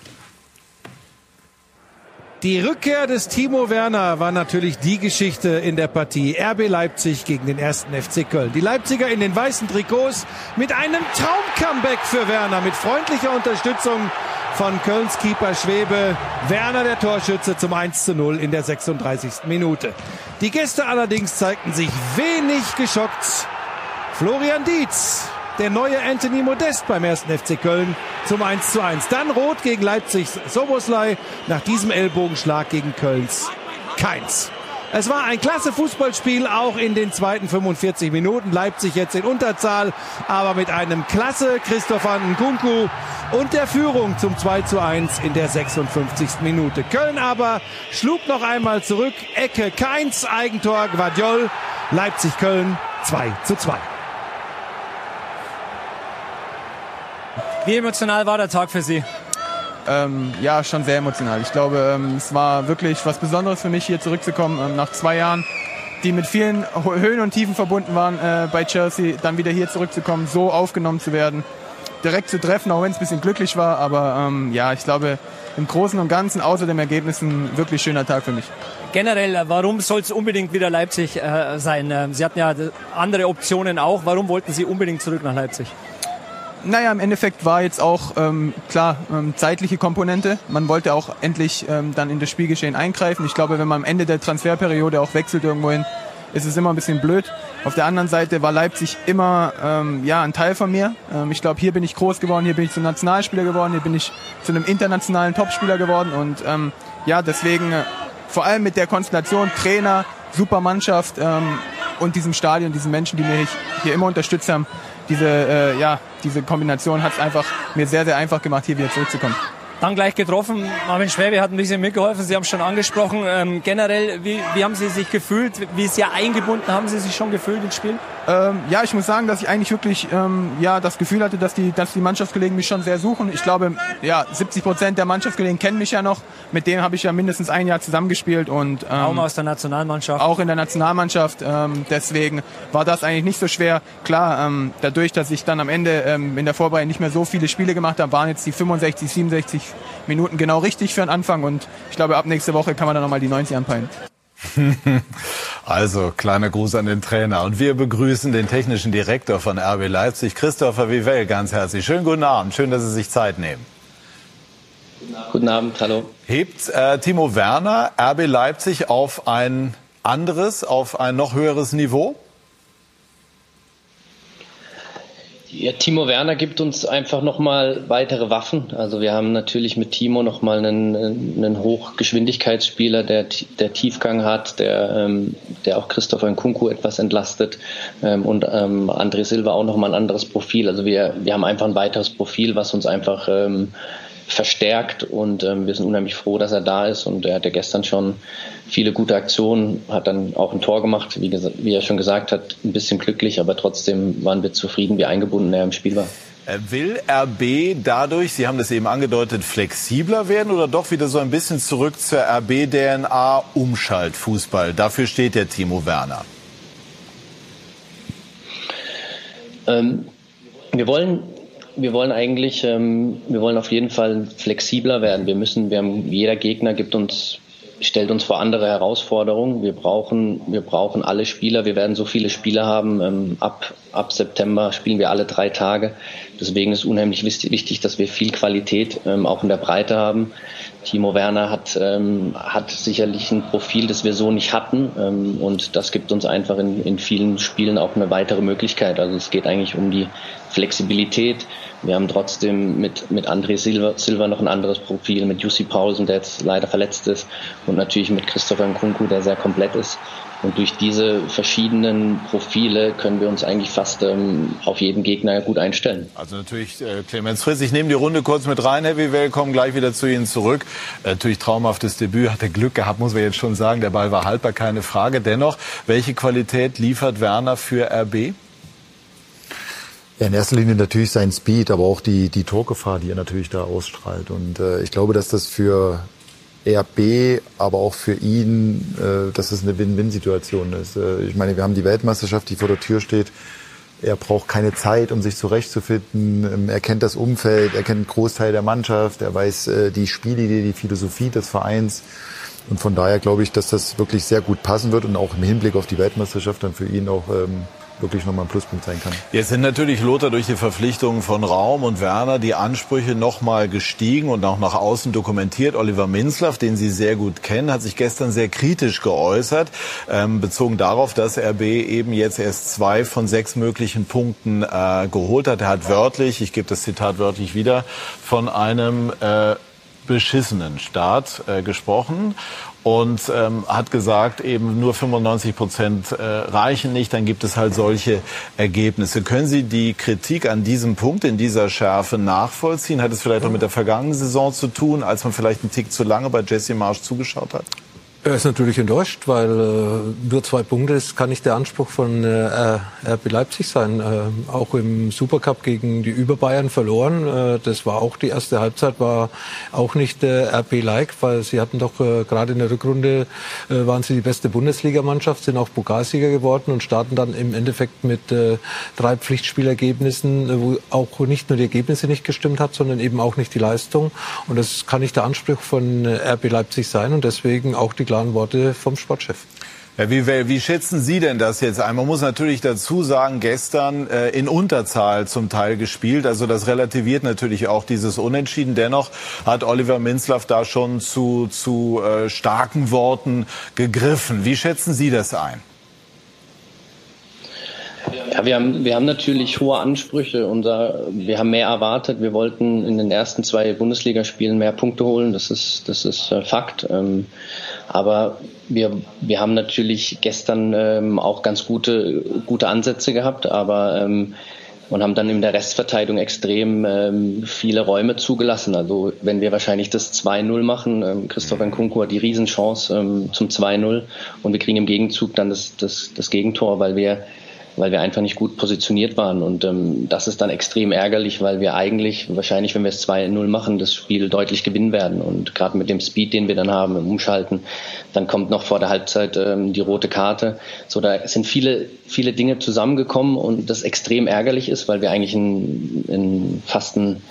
Die Rückkehr des Timo Werner war natürlich die Geschichte in der Partie RB Leipzig gegen den ersten FC Köln. Die Leipziger in den weißen Trikots mit einem Traum-Comeback für Werner mit freundlicher Unterstützung von Kölns Keeper Schwebe. Werner der Torschütze zum 1 zu 0 in der 36. Minute. Die Gäste allerdings zeigten sich wenig geschockt. Florian Dietz, der neue Anthony Modest beim ersten FC Köln zum 1 zu 1. Dann rot gegen Leipzigs Soboslai nach diesem Ellbogenschlag gegen Kölns Keins. Es war ein klasse Fußballspiel, auch in den zweiten 45 Minuten. Leipzig jetzt in Unterzahl, aber mit einem klasse Christopher Nkunku und der Führung zum 2 zu 1 in der 56. Minute. Köln aber schlug noch einmal zurück. Ecke Keins, Eigentor Guardiol. Leipzig-Köln 2 zu 2. Wie emotional war der Tag für Sie? Ähm, ja, schon sehr emotional. Ich glaube, ähm, es war wirklich was Besonderes für mich, hier zurückzukommen ähm, nach zwei Jahren, die mit vielen Höhen und Tiefen verbunden waren äh, bei Chelsea, dann wieder hier zurückzukommen, so aufgenommen zu werden, direkt zu treffen, auch wenn es ein bisschen glücklich war. Aber ähm, ja, ich glaube, im Großen und Ganzen, außer dem Ergebnis, ein wirklich schöner Tag für mich. Generell, äh, warum soll es unbedingt wieder Leipzig äh, sein? Ähm, Sie hatten ja andere Optionen auch. Warum wollten Sie unbedingt zurück nach Leipzig? Naja, im Endeffekt war jetzt auch ähm, klar ähm, zeitliche Komponente. Man wollte auch endlich ähm, dann in das Spielgeschehen eingreifen. Ich glaube, wenn man am Ende der Transferperiode auch wechselt irgendwohin, ist es immer ein bisschen blöd. Auf der anderen Seite war Leipzig immer ähm, ja ein Teil von mir. Ähm, ich glaube, hier bin ich groß geworden, hier bin ich zum Nationalspieler geworden, hier bin ich zu einem internationalen Topspieler geworden und ähm, ja, deswegen äh, vor allem mit der Konstellation Trainer, super Mannschaft ähm, und diesem Stadion, diesen Menschen, die mich hier immer unterstützt haben, diese, äh, ja, diese Kombination hat es einfach mir sehr, sehr einfach gemacht, hier wieder zurückzukommen. Dann gleich getroffen. Marvin Schwäbe hat ein bisschen mitgeholfen. Sie haben es schon angesprochen. Ähm, generell, wie, wie haben Sie sich gefühlt? Wie sehr eingebunden haben Sie sich schon gefühlt ins Spiel? Ähm, ja, ich muss sagen, dass ich eigentlich wirklich ähm, ja das Gefühl hatte, dass die, dass die Mannschaftskollegen mich schon sehr suchen. Ich glaube, ja, 70 Prozent der Mannschaftskollegen kennen mich ja noch. Mit denen habe ich ja mindestens ein Jahr zusammengespielt und ähm, auch aus der Nationalmannschaft. Auch in der Nationalmannschaft. Ähm, deswegen war das eigentlich nicht so schwer. Klar, ähm, dadurch, dass ich dann am Ende ähm, in der Vorbereitung nicht mehr so viele Spiele gemacht habe, waren jetzt die 65, 67 Minuten genau richtig für den Anfang und ich glaube, ab nächste Woche kann man dann nochmal die 90 anpeilen. Also, kleiner Gruß an den Trainer. Und wir begrüßen den technischen Direktor von RB Leipzig, Christopher Vivell, ganz herzlich. Schönen guten Abend. Schön, dass Sie sich Zeit nehmen. Guten Abend, hallo. Hebt äh, Timo Werner RB Leipzig auf ein anderes, auf ein noch höheres Niveau? Ja, Timo Werner gibt uns einfach nochmal weitere Waffen. Also wir haben natürlich mit Timo nochmal einen, einen Hochgeschwindigkeitsspieler, der, der Tiefgang hat, der, ähm, der auch Christopher Nkunku etwas entlastet ähm, und ähm, André Silva auch nochmal ein anderes Profil. Also wir, wir haben einfach ein weiteres Profil, was uns einfach ähm, verstärkt und ähm, wir sind unheimlich froh, dass er da ist und er hatte gestern schon viele gute Aktionen, hat dann auch ein Tor gemacht, wie, wie er schon gesagt hat, ein bisschen glücklich, aber trotzdem waren wir zufrieden, wie eingebunden er im Spiel war. Äh, will RB dadurch, Sie haben das eben angedeutet, flexibler werden oder doch wieder so ein bisschen zurück zur RB-DNA Umschaltfußball? Dafür steht der Timo Werner. Ähm, wir wollen wir wollen eigentlich, ähm, wir wollen auf jeden Fall flexibler werden. Wir müssen, wir haben, jeder Gegner gibt uns, stellt uns vor andere Herausforderungen. Wir brauchen, wir brauchen alle Spieler. Wir werden so viele Spieler haben. Ähm, ab, ab September spielen wir alle drei Tage. Deswegen ist unheimlich wichtig, dass wir viel Qualität ähm, auch in der Breite haben. Timo Werner hat, ähm, hat sicherlich ein Profil, das wir so nicht hatten. Ähm, und das gibt uns einfach in, in vielen Spielen auch eine weitere Möglichkeit. Also es geht eigentlich um die Flexibilität. Wir haben trotzdem mit, mit André Silva, Silva noch ein anderes Profil, mit Jussi Paulsen, der jetzt leider verletzt ist, und natürlich mit Christopher Nkunku, der sehr komplett ist. Und durch diese verschiedenen Profile können wir uns eigentlich fast ähm, auf jeden Gegner gut einstellen. Also natürlich äh, Clemens Friss. Ich nehme die Runde kurz mit rein, Heavy Well, kommen gleich wieder zu Ihnen zurück. Äh, natürlich traumhaftes Debüt, hat er Glück gehabt, muss man jetzt schon sagen. Der Ball war haltbar, keine Frage. Dennoch, welche Qualität liefert Werner für RB? Ja, in erster Linie natürlich sein Speed, aber auch die, die Torgefahr, die er natürlich da ausstrahlt. Und äh, ich glaube, dass das für RB, aber auch für ihn, äh, dass es eine Win-Win-Situation ist. Äh, ich meine, wir haben die Weltmeisterschaft, die vor der Tür steht. Er braucht keine Zeit, um sich zurechtzufinden. Ähm, er kennt das Umfeld, er kennt einen Großteil der Mannschaft, er weiß äh, die Spielidee, die Philosophie des Vereins. Und von daher glaube ich, dass das wirklich sehr gut passen wird und auch im Hinblick auf die Weltmeisterschaft dann für ihn auch ähm, wirklich nochmal ein Pluspunkt sein kann. Jetzt sind natürlich Lothar durch die Verpflichtungen von Raum und Werner die Ansprüche nochmal gestiegen und auch nach außen dokumentiert. Oliver Minzlaff, den Sie sehr gut kennen, hat sich gestern sehr kritisch geäußert, ähm, bezogen darauf, dass RB eben jetzt erst zwei von sechs möglichen Punkten äh, geholt hat. Er hat wörtlich, ich gebe das Zitat wörtlich wieder, von einem äh, beschissenen Start äh, gesprochen und ähm, hat gesagt, eben nur 95 Prozent äh, reichen nicht, dann gibt es halt solche Ergebnisse. Können Sie die Kritik an diesem Punkt, in dieser Schärfe nachvollziehen? Hat es vielleicht auch mit der vergangenen Saison zu tun, als man vielleicht einen Tick zu lange bei Jesse Marsch zugeschaut hat? Er ist natürlich enttäuscht, weil äh, nur zwei Punkte ist, kann nicht der Anspruch von äh, RB Leipzig sein. Äh, auch im Supercup gegen die Überbayern verloren. Äh, das war auch die erste Halbzeit, war auch nicht äh, RB-like, weil sie hatten doch äh, gerade in der Rückrunde waren sie die beste Bundesligamannschaft, sind auch Pokalsieger geworden und starten dann im Endeffekt mit drei Pflichtspielergebnissen, wo auch nicht nur die Ergebnisse nicht gestimmt hat, sondern eben auch nicht die Leistung. Und das kann nicht der Anspruch von RB Leipzig sein und deswegen auch die klaren Worte vom Sportchef. Ja, wie, wie schätzen Sie denn das jetzt ein? Man muss natürlich dazu sagen, gestern äh, in Unterzahl zum Teil gespielt. Also das relativiert natürlich auch dieses Unentschieden. Dennoch hat Oliver Minzlaff da schon zu, zu äh, starken Worten gegriffen. Wie schätzen Sie das ein? Ja, wir haben, wir haben natürlich hohe Ansprüche. Unser, wir haben mehr erwartet. Wir wollten in den ersten zwei Bundesligaspielen mehr Punkte holen. Das ist, das ist äh, Fakt. Ähm, aber wir, wir haben natürlich gestern ähm, auch ganz gute, gute Ansätze gehabt, aber ähm, und haben dann in der Restverteidigung extrem ähm, viele Räume zugelassen. Also wenn wir wahrscheinlich das 2-0 machen, ähm, Christopher Nkunku hat die Riesenchance ähm, zum 2-0 und wir kriegen im Gegenzug dann das, das, das Gegentor, weil wir weil wir einfach nicht gut positioniert waren. Und ähm, das ist dann extrem ärgerlich, weil wir eigentlich wahrscheinlich, wenn wir es 2-0 machen, das Spiel deutlich gewinnen werden. Und gerade mit dem Speed, den wir dann haben im Umschalten, dann kommt noch vor der Halbzeit ähm, die rote Karte. So, da sind viele, viele Dinge zusammengekommen und das extrem ärgerlich ist, weil wir eigentlich in, in fast einen,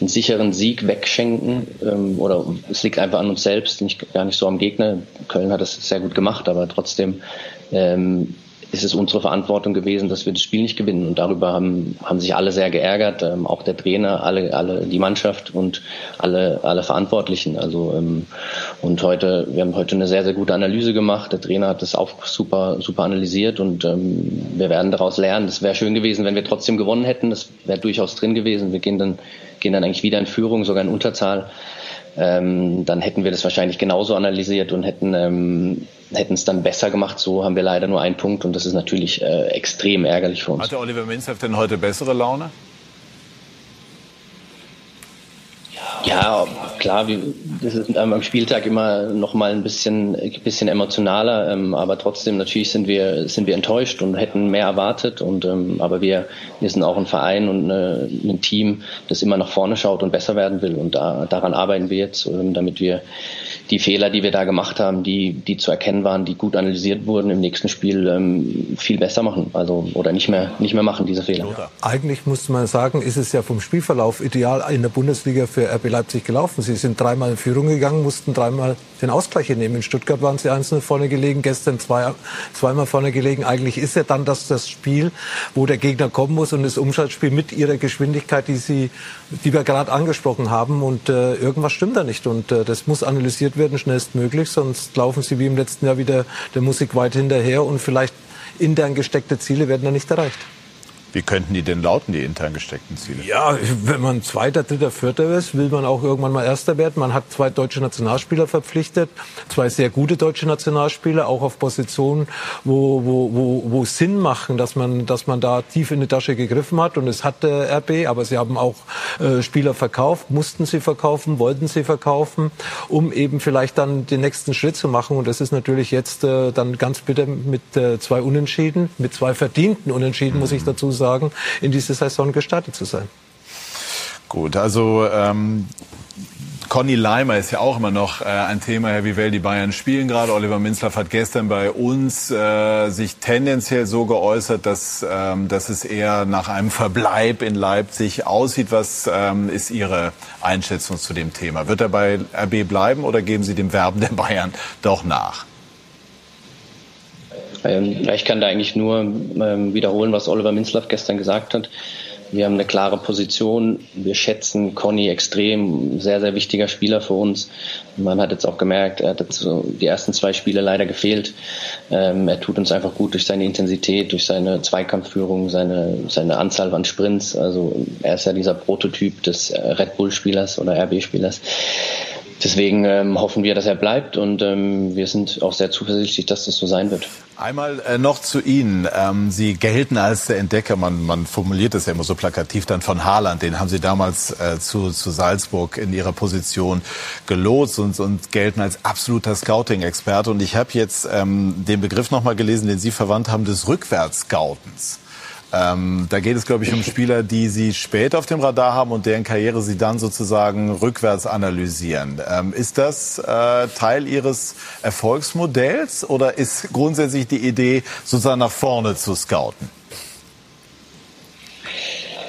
einen sicheren Sieg wegschenken. Ähm, oder es liegt einfach an uns selbst, nicht, gar nicht so am Gegner. Köln hat das sehr gut gemacht, aber trotzdem ähm, ist es unsere Verantwortung gewesen, dass wir das Spiel nicht gewinnen. Und darüber haben, haben sich alle sehr geärgert, ähm, auch der Trainer, alle, alle, die Mannschaft und alle, alle Verantwortlichen. Also ähm, und heute, wir haben heute eine sehr, sehr gute Analyse gemacht. Der Trainer hat das auch super, super analysiert und ähm, wir werden daraus lernen. Es wäre schön gewesen, wenn wir trotzdem gewonnen hätten. Das wäre durchaus drin gewesen. Wir gehen dann, gehen dann eigentlich wieder in Führung, sogar in Unterzahl ähm, dann hätten wir das wahrscheinlich genauso analysiert und hätten ähm, hätten es dann besser gemacht. So haben wir leider nur einen Punkt und das ist natürlich äh, extrem ärgerlich für uns. Hatte Oliver Minzef denn heute bessere Laune? Ja, klar, das ist am Spieltag immer noch mal ein bisschen, ein bisschen emotionaler, ähm, aber trotzdem natürlich sind wir, sind wir enttäuscht und hätten mehr erwartet und, ähm, aber wir, wir sind auch ein Verein und ein Team, das immer nach vorne schaut und besser werden will und da, daran arbeiten wir jetzt, ähm, damit wir die Fehler, die wir da gemacht haben, die, die zu erkennen waren, die gut analysiert wurden, im nächsten Spiel ähm, viel besser machen. Also oder nicht mehr nicht mehr machen diese Fehler. Eigentlich muss man sagen, ist es ja vom Spielverlauf ideal in der Bundesliga für RB Leipzig gelaufen. Sie sind dreimal in Führung gegangen, mussten dreimal den Ausgleich nehmen. In Stuttgart waren sie einzeln vorne gelegen, gestern zwei, zweimal vorne gelegen. Eigentlich ist ja dann das das Spiel, wo der Gegner kommen muss und das Umschaltspiel mit ihrer Geschwindigkeit, die sie, die wir gerade angesprochen haben. Und äh, irgendwas stimmt da nicht. Und äh, das muss analysiert werden schnellstmöglich, sonst laufen sie wie im letzten Jahr wieder der Musik weit hinterher und vielleicht intern gesteckte Ziele werden dann nicht erreicht. Wie könnten die denn lauten, die intern gesteckten Ziele? Ja, wenn man Zweiter, Dritter, Vierter ist, will man auch irgendwann mal Erster werden. Man hat zwei deutsche Nationalspieler verpflichtet, zwei sehr gute deutsche Nationalspieler, auch auf Positionen, wo, wo, wo, wo Sinn machen, dass man, dass man da tief in die Tasche gegriffen hat. Und es hat der RB, aber sie haben auch äh, Spieler verkauft, mussten sie verkaufen, wollten sie verkaufen, um eben vielleicht dann den nächsten Schritt zu machen. Und das ist natürlich jetzt äh, dann ganz bitter mit äh, zwei Unentschieden, mit zwei verdienten Unentschieden, muss ich dazu sagen sagen, in diese Saison gestartet zu sein. Gut, also ähm, Conny Leimer ist ja auch immer noch äh, ein Thema, wie well die Bayern spielen gerade. Oliver Minzlaff hat gestern bei uns äh, sich tendenziell so geäußert, dass, ähm, dass es eher nach einem Verbleib in Leipzig aussieht. Was ähm, ist Ihre Einschätzung zu dem Thema? Wird er bei RB bleiben oder geben Sie dem Werben der Bayern doch nach? Ähm, ich kann da eigentlich nur ähm, wiederholen, was Oliver Minzlaff gestern gesagt hat. Wir haben eine klare Position. Wir schätzen Conny extrem. Sehr, sehr wichtiger Spieler für uns. Man hat jetzt auch gemerkt, er hat jetzt die ersten zwei Spiele leider gefehlt. Ähm, er tut uns einfach gut durch seine Intensität, durch seine Zweikampfführung, seine, seine Anzahl an Sprints. Also er ist ja dieser Prototyp des Red Bull-Spielers oder RB-Spielers. Deswegen ähm, hoffen wir, dass er bleibt und ähm, wir sind auch sehr zuversichtlich, dass das so sein wird. Einmal äh, noch zu Ihnen. Ähm, Sie gelten als der Entdecker, man, man formuliert das ja immer so plakativ dann von Haaland. Den haben Sie damals äh, zu, zu Salzburg in Ihrer Position gelotst und, und gelten als absoluter Scouting-Experte. Und ich habe jetzt ähm, den Begriff nochmal gelesen, den Sie verwandt haben, des Rückwärtsscoutens. Ähm, da geht es, glaube ich, um Spieler, die Sie später auf dem Radar haben und deren Karriere Sie dann sozusagen rückwärts analysieren. Ähm, ist das äh, Teil Ihres Erfolgsmodells oder ist grundsätzlich die Idee, sozusagen nach vorne zu scouten?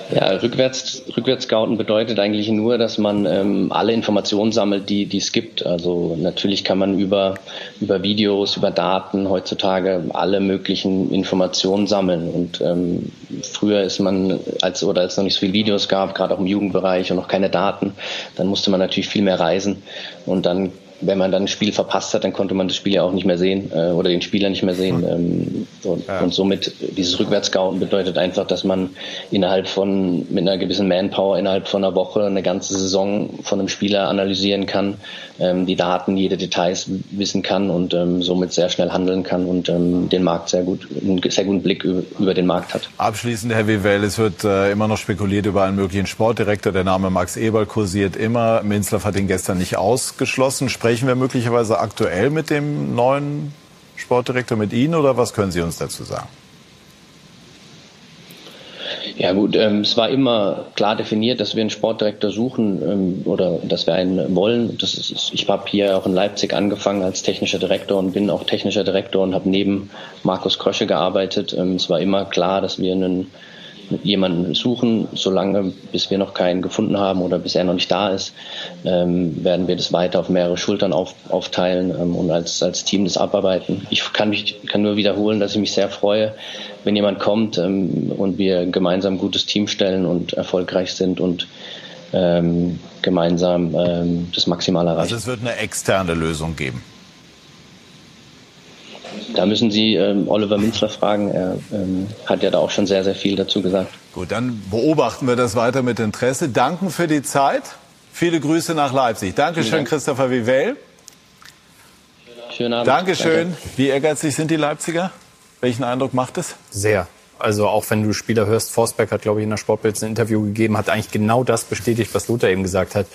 Ja, rückwärts, rückwärts scouten bedeutet eigentlich nur, dass man ähm, alle Informationen sammelt, die, die es gibt. Also natürlich kann man über, über Videos, über Daten heutzutage alle möglichen Informationen sammeln. Und ähm, früher ist man, als oder als es noch nicht so viele Videos gab, gerade auch im Jugendbereich und noch keine Daten, dann musste man natürlich viel mehr reisen. Und dann wenn man dann ein Spiel verpasst hat, dann konnte man das Spiel ja auch nicht mehr sehen äh, oder den Spieler nicht mehr sehen. Ähm, und, ja. und, somit dieses Rückwärtsscouten bedeutet einfach, dass man innerhalb von mit einer gewissen Manpower innerhalb von einer Woche eine ganze Saison von einem Spieler analysieren kann, ähm, die Daten, jede Details wissen kann und ähm, somit sehr schnell handeln kann und ähm, den Markt sehr gut, einen sehr guten Blick über, über den Markt hat. Abschließend, Herr Wewell, es wird äh, immer noch spekuliert über einen möglichen Sportdirektor. Der Name Max Eberl kursiert immer. Minzlaff hat ihn gestern nicht ausgeschlossen. Sprechen wir möglicherweise aktuell mit dem neuen Sportdirektor, mit Ihnen oder was können Sie uns dazu sagen? Ja gut, ähm, es war immer klar definiert, dass wir einen Sportdirektor suchen ähm, oder dass wir einen wollen. Das ist, ich habe hier auch in Leipzig angefangen als technischer Direktor und bin auch technischer Direktor und habe neben Markus Krösche gearbeitet. Ähm, es war immer klar, dass wir einen jemanden suchen, solange bis wir noch keinen gefunden haben oder bis er noch nicht da ist, ähm, werden wir das weiter auf mehrere Schultern auf, aufteilen ähm, und als, als Team das abarbeiten. Ich kann mich kann nur wiederholen, dass ich mich sehr freue, wenn jemand kommt ähm, und wir gemeinsam ein gutes Team stellen und erfolgreich sind und ähm, gemeinsam ähm, das Maximale erreichen. Also es wird eine externe Lösung geben. Da müssen Sie ähm, Oliver Minzler fragen. Er ähm, hat ja da auch schon sehr, sehr viel dazu gesagt. Gut, dann beobachten wir das weiter mit Interesse. Danken für die Zeit. Viele Grüße nach Leipzig. Dankeschön, Dank. Christopher Vivell. Schönen Abend. Dankeschön. Danke. Wie ehrgeizig sind die Leipziger? Welchen Eindruck macht es? Sehr. Also auch wenn du Spieler hörst, Forsberg hat, glaube ich, in der Sportbild ein Interview gegeben, hat eigentlich genau das bestätigt, was Luther eben gesagt hat.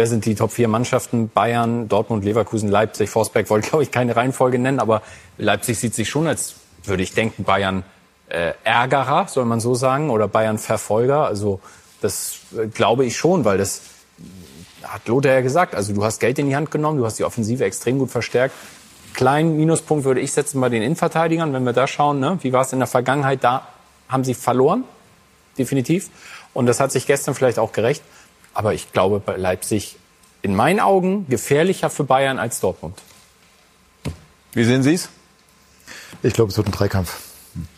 Wer sind die Top 4 Mannschaften? Bayern, Dortmund, Leverkusen, Leipzig, Forsberg wollte, glaube ich, keine Reihenfolge nennen, aber Leipzig sieht sich schon als, würde ich denken, Bayern äh, Ärgerer, soll man so sagen, oder Bayern Verfolger. Also das äh, glaube ich schon, weil das hat Lothar ja gesagt. Also du hast Geld in die Hand genommen, du hast die Offensive extrem gut verstärkt. Kleinen Minuspunkt würde ich setzen bei den Innenverteidigern, wenn wir da schauen. Ne? Wie war es in der Vergangenheit? Da haben sie verloren, definitiv. Und das hat sich gestern vielleicht auch gerecht. Aber ich glaube, bei Leipzig in meinen Augen gefährlicher für Bayern als Dortmund. Wie sehen Sie es? Ich glaube, es wird ein Dreikampf.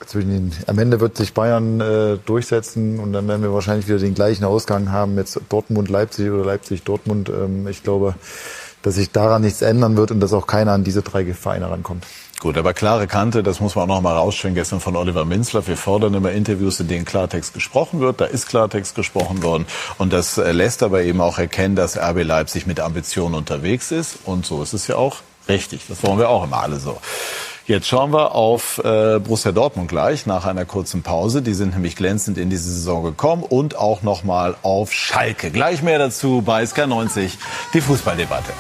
Zwischen den, am Ende wird sich Bayern äh, durchsetzen und dann werden wir wahrscheinlich wieder den gleichen Ausgang haben, jetzt Dortmund-Leipzig oder Leipzig-Dortmund. Ähm, ich glaube, dass sich daran nichts ändern wird und dass auch keiner an diese drei Vereine rankommt. Gut, aber klare Kante, das muss man auch noch mal rausstellen, gestern von Oliver Minzler. Wir fordern immer Interviews, in denen Klartext gesprochen wird. Da ist Klartext gesprochen worden. Und das äh, lässt aber eben auch erkennen, dass RB Leipzig mit Ambitionen unterwegs ist. Und so ist es ja auch richtig. Das wollen wir auch immer alle so. Jetzt schauen wir auf äh, Borussia Dortmund gleich nach einer kurzen Pause. Die sind nämlich glänzend in diese Saison gekommen und auch noch mal auf Schalke. Gleich mehr dazu bei SK90, die Fußballdebatte.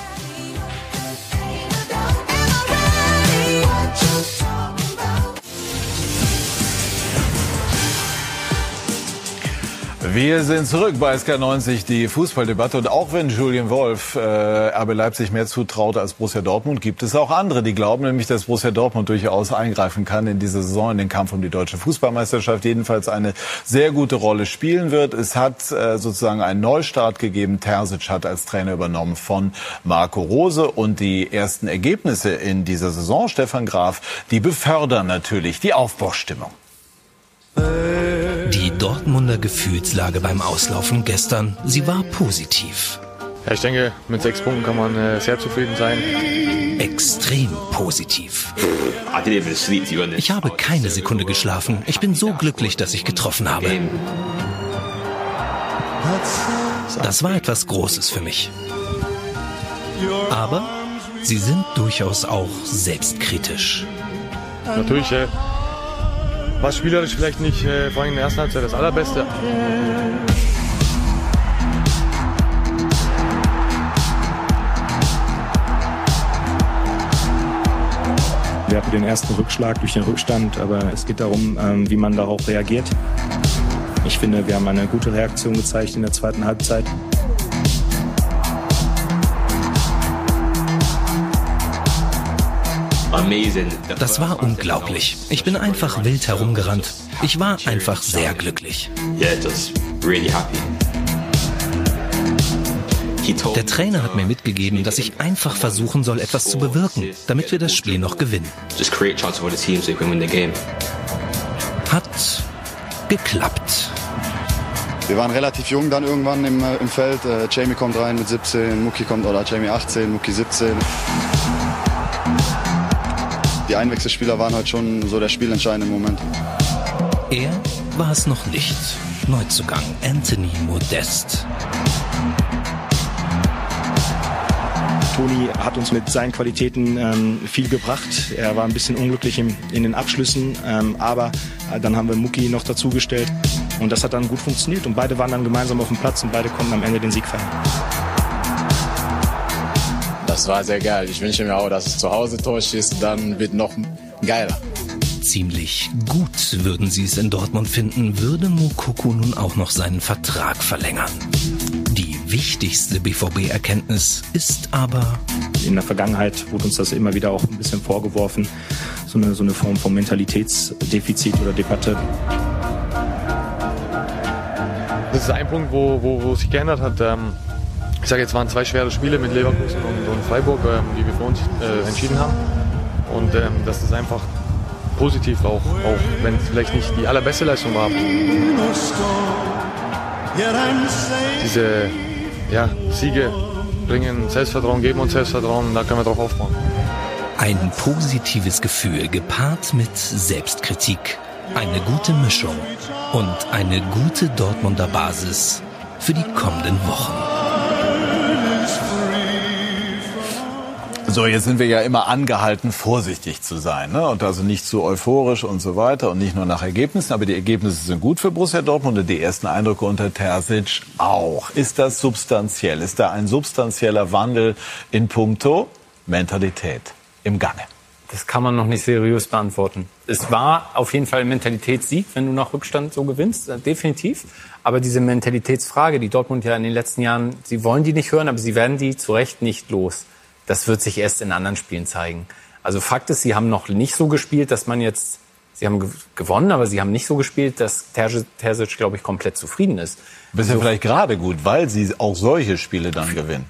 Wir sind zurück bei SK90, die Fußballdebatte. Und auch wenn Julian Wolf äh, RB Leipzig mehr zutraut als Borussia Dortmund, gibt es auch andere, die glauben nämlich, dass Borussia Dortmund durchaus eingreifen kann in dieser Saison in den Kampf um die deutsche Fußballmeisterschaft. Jedenfalls eine sehr gute Rolle spielen wird. Es hat äh, sozusagen einen Neustart gegeben. Terzic hat als Trainer übernommen von Marco Rose. Und die ersten Ergebnisse in dieser Saison, Stefan Graf, die befördern natürlich die Aufbruchstimmung. Die Dortmunder Gefühlslage beim Auslaufen gestern, sie war positiv. Ja, ich denke, mit sechs Punkten kann man äh, sehr zufrieden sein. Extrem positiv. Ich habe keine Sekunde geschlafen. Ich bin so glücklich, dass ich getroffen habe. Das war etwas Großes für mich. Aber sie sind durchaus auch selbstkritisch. Natürlich äh, war spielerisch vielleicht nicht, äh, vor allem in der ersten Halbzeit, das Allerbeste. Wir hatten den ersten Rückschlag durch den Rückstand, aber es geht darum, ähm, wie man darauf reagiert. Ich finde, wir haben eine gute Reaktion gezeigt in der zweiten Halbzeit. Das war unglaublich. Ich bin einfach wild herumgerannt. Ich war einfach sehr glücklich. Der Trainer hat mir mitgegeben, dass ich einfach versuchen soll, etwas zu bewirken, damit wir das Spiel noch gewinnen. Hat geklappt. Wir waren relativ jung dann irgendwann im, äh, im Feld. Äh, Jamie kommt rein mit 17, Muki kommt, oder Jamie 18, Muki 17 die Einwechselspieler waren heute schon so der spielentscheidende Moment. Er war es noch nicht. Neuzugang Anthony Modest. Toni hat uns mit seinen Qualitäten ähm, viel gebracht. Er war ein bisschen unglücklich in, in den Abschlüssen, ähm, aber äh, dann haben wir Muki noch dazugestellt und das hat dann gut funktioniert und beide waren dann gemeinsam auf dem Platz und beide konnten am Ende den Sieg feiern. Das war sehr geil. Ich wünsche mir auch, dass es zu Hause Tor schießt, dann wird noch geiler. Ziemlich gut würden sie es in Dortmund finden, würde Mukoko nun auch noch seinen Vertrag verlängern. Die wichtigste BVB-Erkenntnis ist aber... In der Vergangenheit wurde uns das immer wieder auch ein bisschen vorgeworfen, so eine, so eine Form von Mentalitätsdefizit oder Debatte. Das ist ein Punkt, wo, wo, wo sich geändert hat. Ähm, ich sage jetzt waren zwei schwere Spiele mit Leverkusen und, und Freiburg, ähm, die wir für uns äh, entschieden haben. Und ähm, das einfach positiv auch, auch wenn es vielleicht nicht die allerbeste Leistung war. Diese ja, Siege bringen Selbstvertrauen, geben uns Selbstvertrauen da können wir drauf aufbauen. Ein positives Gefühl gepaart mit Selbstkritik. Eine gute Mischung und eine gute Dortmunder Basis für die kommenden Wochen. So, jetzt sind wir ja immer angehalten, vorsichtig zu sein. Ne? Und also nicht zu euphorisch und so weiter und nicht nur nach Ergebnissen. Aber die Ergebnisse sind gut für Borussia Dortmund und die ersten Eindrücke unter Terzic auch. Ist das substanziell? Ist da ein substanzieller Wandel in puncto Mentalität im Gange? Das kann man noch nicht seriös beantworten. Es war auf jeden Fall ein Mentalitätssieg, wenn du nach Rückstand so gewinnst, äh, definitiv. Aber diese Mentalitätsfrage, die Dortmund ja in den letzten Jahren, sie wollen die nicht hören, aber sie werden die zu Recht nicht los. Das wird sich erst in anderen Spielen zeigen. Also Fakt ist, sie haben noch nicht so gespielt, dass man jetzt, sie haben gewonnen, aber sie haben nicht so gespielt, dass Terzic, glaube ich, komplett zufrieden ist. Bisher Also- vielleicht gerade gut, weil sie auch solche Spiele dann gewinnen.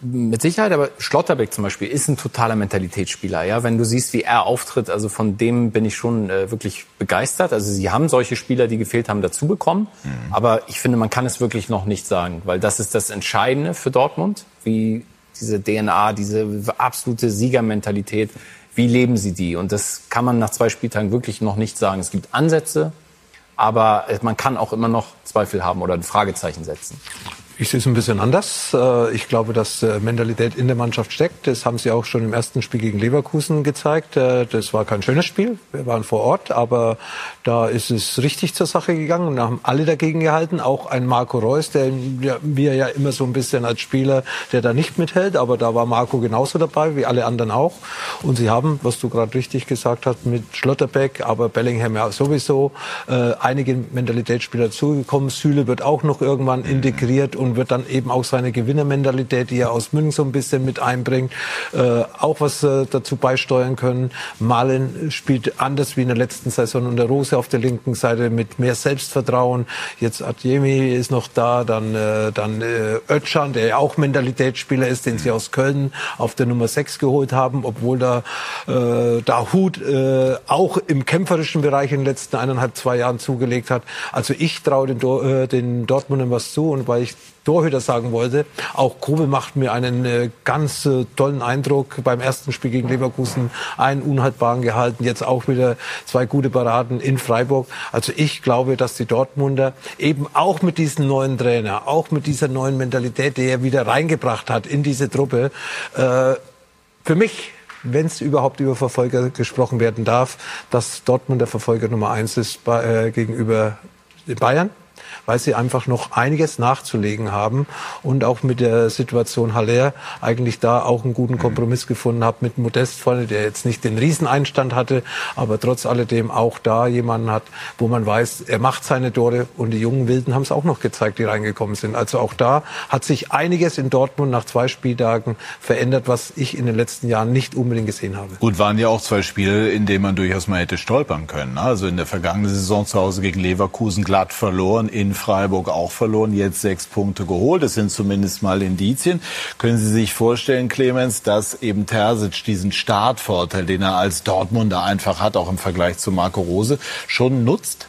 Mit Sicherheit, aber Schlotterbeck zum Beispiel ist ein totaler Mentalitätsspieler. Ja, wenn du siehst, wie er auftritt, also von dem bin ich schon äh, wirklich begeistert. Also sie haben solche Spieler, die gefehlt haben, dazu bekommen. Aber ich finde, man kann es wirklich noch nicht sagen, weil das ist das Entscheidende für Dortmund, wie diese DNA, diese absolute Siegermentalität, wie leben sie die? Und das kann man nach zwei Spieltagen wirklich noch nicht sagen. Es gibt Ansätze, aber man kann auch immer noch Zweifel haben oder ein Fragezeichen setzen. Ich sehe es ein bisschen anders. Äh, Ich glaube, dass äh, Mentalität in der Mannschaft steckt. Das haben sie auch schon im ersten Spiel gegen Leverkusen gezeigt. Äh, Das war kein schönes Spiel. Wir waren vor Ort, aber da ist es richtig zur Sache gegangen und haben alle dagegen gehalten. Auch ein Marco Reus, der wir ja immer so ein bisschen als Spieler, der da nicht mithält, aber da war Marco genauso dabei wie alle anderen auch. Und sie haben, was du gerade richtig gesagt hast, mit Schlotterbeck, aber Bellingham ja sowieso, einige Mentalitätsspieler zugekommen. Süle wird auch noch irgendwann integriert und wird dann eben auch seine Gewinnermentalität, die er aus München so ein bisschen mit einbringt, äh, auch was äh, dazu beisteuern können. Malen spielt anders wie in der letzten Saison und der Rose auf der linken Seite mit mehr Selbstvertrauen. Jetzt Adjemi ist noch da, dann, äh, dann äh, Özcan, der ja auch Mentalitätsspieler ist, den sie aus Köln auf der Nummer 6 geholt haben, obwohl da, äh, Hut äh, auch im kämpferischen Bereich in den letzten eineinhalb, zwei Jahren zugelegt hat. Also ich traue den, äh, den Dortmundern was zu und weil ich Torhüter sagen wollte. Auch Kobel macht mir einen äh, ganz äh, tollen Eindruck. Beim ersten Spiel gegen Leverkusen einen unhaltbaren gehalten, jetzt auch wieder zwei gute Paraden in Freiburg. Also ich glaube, dass die Dortmunder eben auch mit diesem neuen Trainer, auch mit dieser neuen Mentalität, die er wieder reingebracht hat in diese Truppe, äh, für mich wenn es überhaupt über Verfolger gesprochen werden darf, dass Dortmund der Verfolger Nummer eins ist bei, äh, gegenüber Bayern weil sie einfach noch einiges nachzulegen haben und auch mit der Situation Haller eigentlich da auch einen guten Kompromiss gefunden hat mit Modest vorne, der jetzt nicht den Rieseneinstand hatte, aber trotz alledem auch da jemanden hat, wo man weiß, er macht seine Tore und die jungen Wilden haben es auch noch gezeigt, die reingekommen sind. Also auch da hat sich einiges in Dortmund nach zwei Spieltagen verändert, was ich in den letzten Jahren nicht unbedingt gesehen habe. Gut, waren ja auch zwei Spiele, in denen man durchaus mal hätte stolpern können. ne? Also in der vergangenen Saison zu Hause gegen Leverkusen glatt verloren, in Freiburg auch verloren, jetzt sechs Punkte geholt. Das sind zumindest mal Indizien. Können Sie sich vorstellen, Clemens, dass eben Terzic diesen Startvorteil, den er als Dortmunder einfach hat, auch im Vergleich zu Marco Rose, schon nutzt?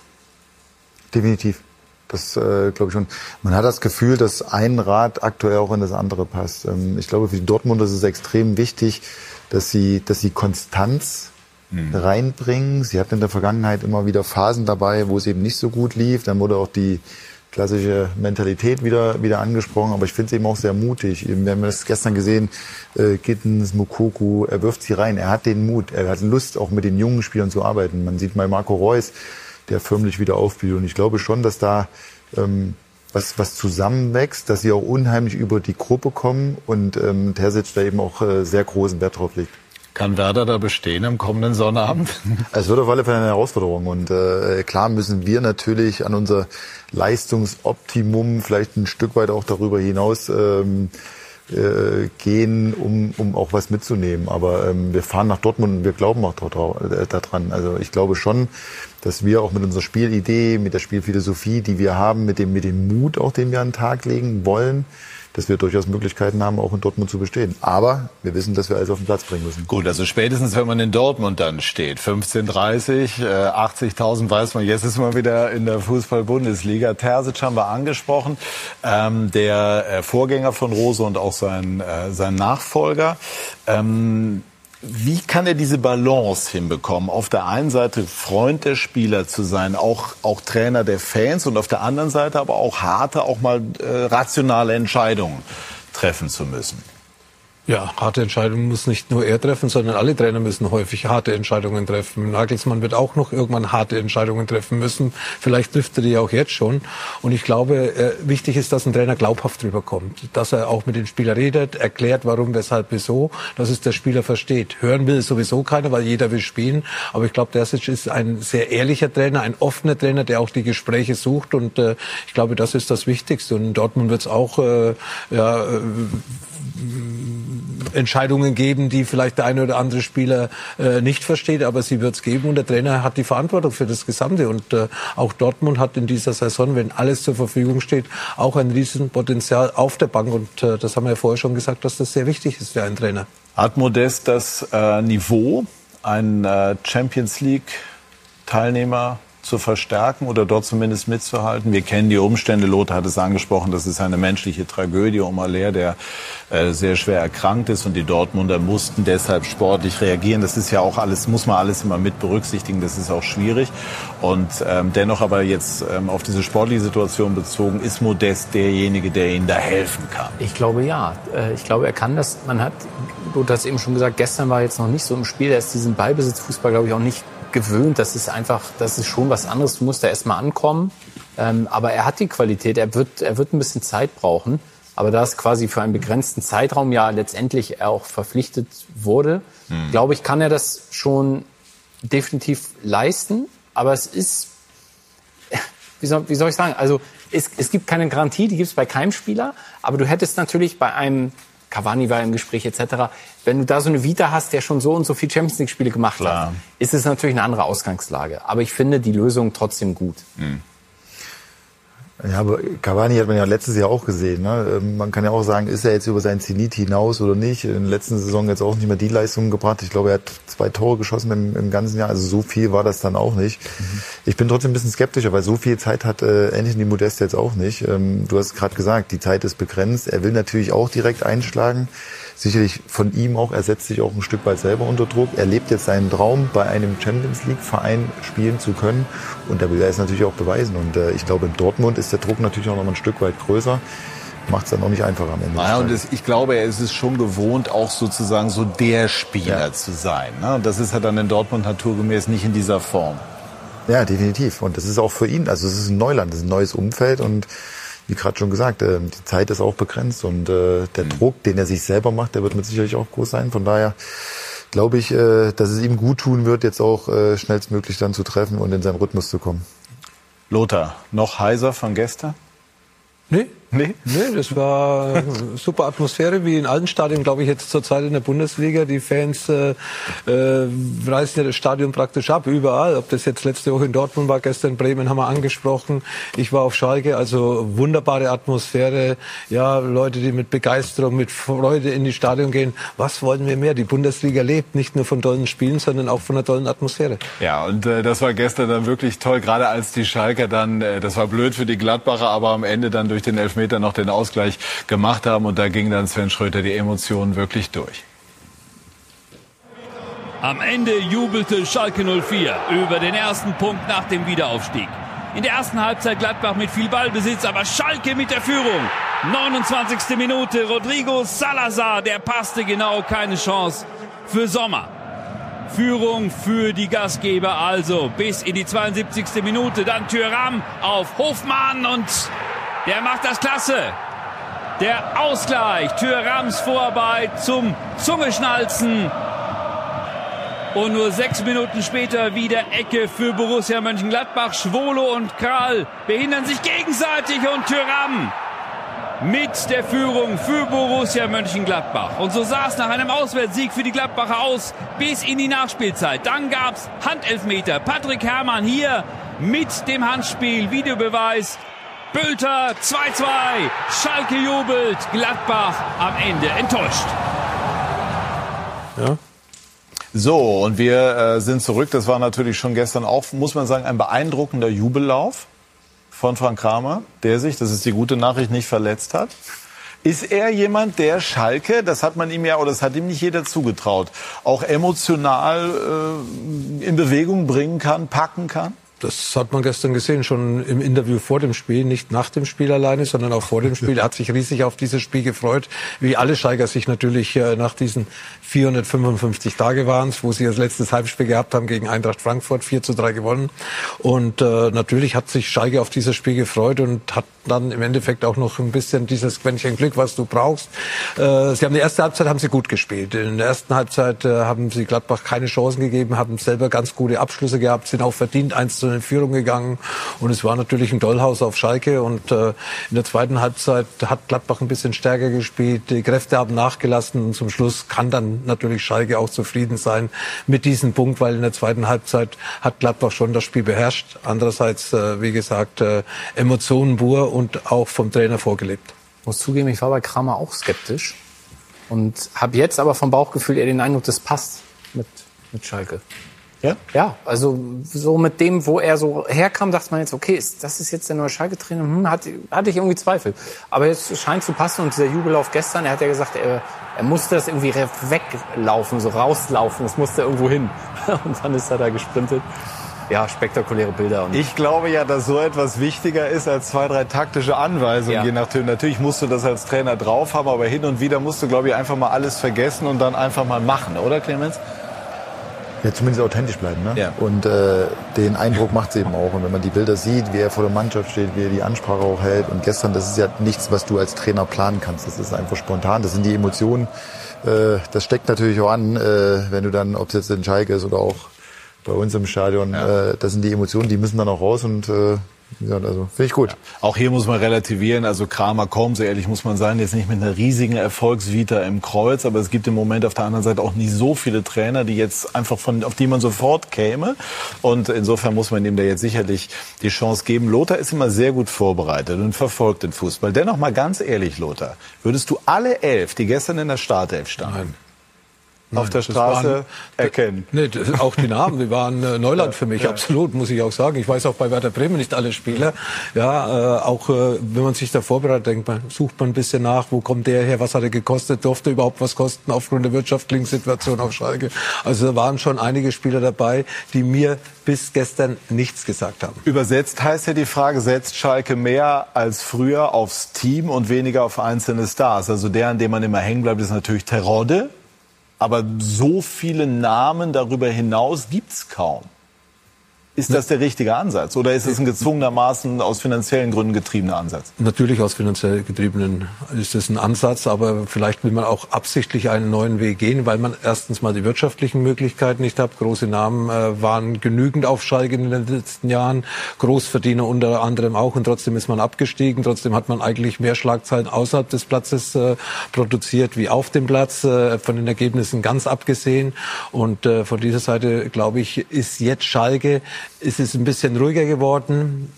Definitiv. Das äh, glaube ich schon. Man hat das Gefühl, dass ein Rad aktuell auch in das andere passt. Ähm, ich glaube, für die Dortmunder ist es extrem wichtig, dass sie, dass sie Konstanz reinbringen. Sie hatten in der Vergangenheit immer wieder Phasen dabei, wo es eben nicht so gut lief. Dann wurde auch die klassische Mentalität wieder, wieder angesprochen. Aber ich finde es eben auch sehr mutig. Wir haben das gestern gesehen, äh, Gittens, Mukoku, er wirft sie rein. Er hat den Mut, er hat Lust, auch mit den jungen Spielern zu arbeiten. Man sieht mal Marco Reus, der förmlich wieder aufblüht. Und ich glaube schon, dass da ähm, was, was zusammenwächst, dass sie auch unheimlich über die Gruppe kommen und ähm, Terzic da eben auch äh, sehr großen Wert drauf legt. Kann Werder da bestehen am kommenden Sonnabend? Es wird auf alle Fälle eine Herausforderung. Und äh, klar müssen wir natürlich an unser Leistungsoptimum vielleicht ein Stück weit auch darüber hinaus ähm, äh, gehen, um, um auch was mitzunehmen. Aber ähm, wir fahren nach Dortmund und wir glauben auch daran. Also ich glaube schon, dass wir auch mit unserer Spielidee, mit der Spielphilosophie, die wir haben, mit dem, mit dem Mut auch, den wir an den Tag legen wollen, dass wir durchaus Möglichkeiten haben, auch in Dortmund zu bestehen. Aber wir wissen, dass wir alles auf den Platz bringen müssen. Gut, also spätestens, wenn man in Dortmund dann steht, 15:30, äh, 80.000 weiß man, jetzt ist man wieder in der Fußball-Bundesliga. Terzic haben wir angesprochen, ähm, der äh, Vorgänger von Rose und auch sein, äh, sein Nachfolger. Ähm, wie kann er diese Balance hinbekommen? Auf der einen Seite Freund der Spieler zu sein, auch, auch Trainer der Fans und auf der anderen Seite aber auch harte, auch mal äh, rationale Entscheidungen treffen zu müssen. Ja, harte Entscheidungen muss nicht nur er treffen, sondern alle Trainer müssen häufig harte Entscheidungen treffen. Nagelsmann wird auch noch irgendwann harte Entscheidungen treffen müssen. Vielleicht trifft er die auch jetzt schon. Und ich glaube, äh, wichtig ist, dass ein Trainer glaubhaft rüberkommt. Dass er auch mit den Spielern redet, erklärt, warum, weshalb, wieso. Dass es der Spieler versteht. Hören will sowieso keiner, weil jeder will spielen. Aber ich glaube, Dersic ist ein sehr ehrlicher Trainer, ein offener Trainer, der auch die Gespräche sucht. Und äh, ich glaube, das ist das Wichtigste. Und in Dortmund wird es auch äh, ja, Entscheidungen geben, die vielleicht der eine oder andere Spieler äh, nicht versteht, aber sie wird es geben und der Trainer hat die Verantwortung für das Gesamte und äh, auch Dortmund hat in dieser Saison, wenn alles zur Verfügung steht, auch ein Riesenpotenzial auf der Bank und äh, das haben wir ja vorher schon gesagt, dass das sehr wichtig ist für einen Trainer. Hat Modest das äh, Niveau, ein äh, Champions League Teilnehmer zu verstärken oder dort zumindest mitzuhalten. Wir kennen die Umstände. Lothar hat es angesprochen. Das ist eine menschliche Tragödie um Aller, der äh, sehr schwer erkrankt ist und die Dortmunder mussten deshalb sportlich reagieren. Das ist ja auch alles, muss man alles immer mit berücksichtigen. Das ist auch schwierig. Und ähm, dennoch aber jetzt ähm, auf diese sportliche Situation bezogen, ist Modest derjenige, der ihnen da helfen kann. Ich glaube ja. Äh, ich glaube, er kann das. Man hat, du hast eben schon gesagt, gestern war jetzt noch nicht so im Spiel. Er ist diesen Ballbesitzfußball, glaube ich, auch nicht gewöhnt. Das ist einfach, das ist schon was anderes. Du musst da erstmal ankommen. Ähm, aber er hat die Qualität. Er wird, er wird ein bisschen Zeit brauchen. Aber da es quasi für einen begrenzten Zeitraum ja letztendlich auch verpflichtet wurde, hm. glaube ich, kann er das schon definitiv leisten. Aber es ist, wie soll, wie soll ich sagen, also es, es gibt keine Garantie, die gibt es bei keinem Spieler. Aber du hättest natürlich bei einem Cavani war im Gespräch etc. Wenn du da so eine Vita hast, der schon so und so viel Champions League Spiele gemacht Klar. hat, ist es natürlich eine andere Ausgangslage. Aber ich finde die Lösung trotzdem gut. Mhm. Ja, aber Cavani hat man ja letztes Jahr auch gesehen. Ne? Ähm, man kann ja auch sagen, ist er jetzt über sein Zenit hinaus oder nicht? In der letzten Saison jetzt auch nicht mehr die Leistungen gebracht. Ich glaube, er hat zwei Tore geschossen im, im ganzen Jahr. Also so viel war das dann auch nicht. Mhm. Ich bin trotzdem ein bisschen skeptischer, weil so viel Zeit hat äh, Anthony Modest jetzt auch nicht. Ähm, du hast gerade gesagt, die Zeit ist begrenzt. Er will natürlich auch direkt einschlagen sicherlich von ihm auch, er setzt sich auch ein Stück weit selber unter Druck. Er lebt jetzt seinen Traum, bei einem Champions League Verein spielen zu können. Und da will er es natürlich auch beweisen. Und äh, ich glaube, in Dortmund ist der Druck natürlich auch noch mal ein Stück weit größer macht es dann auch nicht einfacher am Ende. Naja, und das, ich glaube, er ist es schon gewohnt, auch sozusagen so der Spieler ja. zu sein. Ne? Das ist er dann in Dortmund naturgemäß nicht in dieser Form. Ja, definitiv. Und das ist auch für ihn, also es ist ein Neuland, das ist ein neues Umfeld und wie gerade schon gesagt, äh, die Zeit ist auch begrenzt und äh, der mhm. Druck, den er sich selber macht, der wird mit Sicherheit auch groß sein. Von daher glaube ich, äh, dass es ihm gut tun wird, jetzt auch schnellstmöglich dann zu treffen und in seinen Rhythmus zu kommen. Lothar, noch heiser von gestern? Nee, Nee? Nee, das war super Atmosphäre, wie in allen Stadien, glaube ich, jetzt zurzeit in der Bundesliga. Die Fans äh, äh, reißen ja das Stadion praktisch ab, überall. Ob das jetzt letzte Woche in Dortmund war, gestern in Bremen haben wir angesprochen. Ich war auf Schalke, also wunderbare Atmosphäre. Ja, Leute, die mit Begeisterung, mit Freude in die Stadion gehen. Was wollen wir mehr? Die Bundesliga lebt nicht nur von tollen Spielen, sondern auch von einer tollen Atmosphäre. Ja, und äh, das war gestern dann wirklich toll, gerade als die Schalker dann, äh, das war blöd für die Gladbacher, aber am Ende dann durch den Elfmeter Elfmeter noch den Ausgleich gemacht haben. Und da ging dann Sven Schröter die Emotionen wirklich durch. Am Ende jubelte Schalke 04 über den ersten Punkt nach dem Wiederaufstieg. In der ersten Halbzeit Gladbach mit viel Ballbesitz, aber Schalke mit der Führung. 29. Minute, Rodrigo Salazar, der passte genau, keine Chance für Sommer. Führung für die Gastgeber also bis in die 72. Minute. Dann Thüram auf Hofmann und der macht das klasse. Der Ausgleich. Thürams Vorarbeit zum Zungeschnalzen. Und nur sechs Minuten später wieder Ecke für Borussia Mönchengladbach. Schwolo und Kral behindern sich gegenseitig und Tyram mit der Führung für Borussia Mönchengladbach. Und so sah es nach einem Auswärtssieg für die Gladbacher aus bis in die Nachspielzeit. Dann gab's Handelfmeter. Patrick Herrmann hier mit dem Handspiel. Videobeweis. Bülter 2-2. Schalke jubelt. Gladbach am Ende enttäuscht. Ja. So, und wir äh, sind zurück. Das war natürlich schon gestern auch, muss man sagen, ein beeindruckender Jubellauf von Frank Kramer, der sich, das ist die gute Nachricht, nicht verletzt hat. Ist er jemand, der Schalke, das hat man ihm ja, oder das hat ihm nicht jeder zugetraut, auch emotional äh, in Bewegung bringen kann, packen kann? Das hat man gestern gesehen, schon im Interview vor dem Spiel, nicht nach dem Spiel alleine, sondern auch vor dem Spiel. Er hat sich riesig auf dieses Spiel gefreut, wie alle Steiger sich natürlich äh, nach diesen 455 Tage waren wo sie das letzte Halbspiel gehabt haben gegen Eintracht Frankfurt, 4 zu 3 gewonnen. Und äh, natürlich hat sich Schalke auf dieses Spiel gefreut und hat dann im Endeffekt auch noch ein bisschen dieses Quäntchen Glück, was du brauchst. Äh, sie haben die erste Halbzeit haben sie gut gespielt. In der ersten Halbzeit äh, haben sie Gladbach keine Chancen gegeben, haben selber ganz gute Abschlüsse gehabt, sind auch verdient 1 zu in Führung gegangen. Und es war natürlich ein Dollhaus auf Schalke. Und äh, in der zweiten Halbzeit hat Gladbach ein bisschen stärker gespielt. Die Kräfte haben nachgelassen. Und zum Schluss kann dann natürlich Schalke auch zufrieden sein mit diesem Punkt, weil in der zweiten Halbzeit hat Gladbach schon das Spiel beherrscht. Andererseits, äh, wie gesagt, äh, Emotionen pur und auch vom Trainer vorgelebt. Ich muss zugeben, ich war bei Kramer auch skeptisch und habe jetzt aber vom Bauchgefühl eher den Eindruck, das passt mit, mit Schalke. Ja? Ja, also so mit dem, wo er so herkam, dachte man jetzt, okay, ist, das ist jetzt der neue Schalke-Trainer. Hm, hatte, hatte ich irgendwie Zweifel. Aber es scheint zu passen und dieser Jubellauf gestern, er hat ja gesagt, er, er musste das irgendwie weglaufen, so rauslaufen, es musste irgendwo hin. Und dann ist er da gesprintet. Ja, spektakuläre Bilder. Und ich glaube ja, dass so etwas wichtiger ist als zwei, drei taktische Anweisungen, ja. je nachdem. Natürlich musst du das als Trainer drauf haben, aber hin und wieder musst du, glaube ich, einfach mal alles vergessen und dann einfach mal machen, oder Clemens? Ja, zumindest authentisch bleiben. Ne? Ja. Und äh, den Eindruck macht es eben auch. Und wenn man die Bilder sieht, wie er vor der Mannschaft steht, wie er die Ansprache auch hält. Und gestern, das ist ja nichts, was du als Trainer planen kannst. Das ist einfach spontan. Das sind die Emotionen. Äh, das steckt natürlich auch an, äh, wenn du dann, ob es jetzt in Schalke ist oder auch bei uns im Stadion, ja. äh, das sind die Emotionen, die müssen dann auch raus und äh, ja, also finde ich gut. Ja. Auch hier muss man relativieren. Also Kramer kaum, so ehrlich muss man sein, jetzt nicht mit einer riesigen Erfolgsvita im Kreuz, aber es gibt im Moment auf der anderen Seite auch nicht so viele Trainer, die jetzt einfach von, auf die man sofort käme. Und insofern muss man ihm da jetzt sicherlich die Chance geben. Lothar ist immer sehr gut vorbereitet und verfolgt den Fußball. Dennoch mal ganz ehrlich, Lothar, würdest du alle elf, die gestern in der Startelf standen, Nein Nein, auf der Straße waren, erkennen. Nee, das, auch die Namen, die waren äh, Neuland für mich, ja. absolut, muss ich auch sagen. Ich weiß auch bei Werder Bremen nicht alle Spieler. Ja, äh, auch äh, wenn man sich da vorbereitet, denkt man, sucht man ein bisschen nach, wo kommt der her, was hat er gekostet, durfte überhaupt was kosten aufgrund der wirtschaftlichen Situation auf Schalke. Also da waren schon einige Spieler dabei, die mir bis gestern nichts gesagt haben. Übersetzt heißt ja die Frage, setzt Schalke mehr als früher aufs Team und weniger auf einzelne Stars? Also der, an dem man immer hängen bleibt, ist natürlich Terodde. Aber so viele Namen darüber hinaus gibt's kaum. Ist das der richtige Ansatz oder ist es ein gezwungenermaßen aus finanziellen Gründen getriebener Ansatz? Natürlich aus finanziell getriebenen ist es ein Ansatz, aber vielleicht will man auch absichtlich einen neuen Weg gehen, weil man erstens mal die wirtschaftlichen Möglichkeiten nicht hat. Große Namen äh, waren genügend auf Schalke in den letzten Jahren, Großverdiener unter anderem auch und trotzdem ist man abgestiegen. Trotzdem hat man eigentlich mehr Schlagzeilen außerhalb des Platzes äh, produziert wie auf dem Platz, äh, von den Ergebnissen ganz abgesehen. Und äh, von dieser Seite, glaube ich, ist jetzt Schalke ist es ein bisschen ruhiger geworden.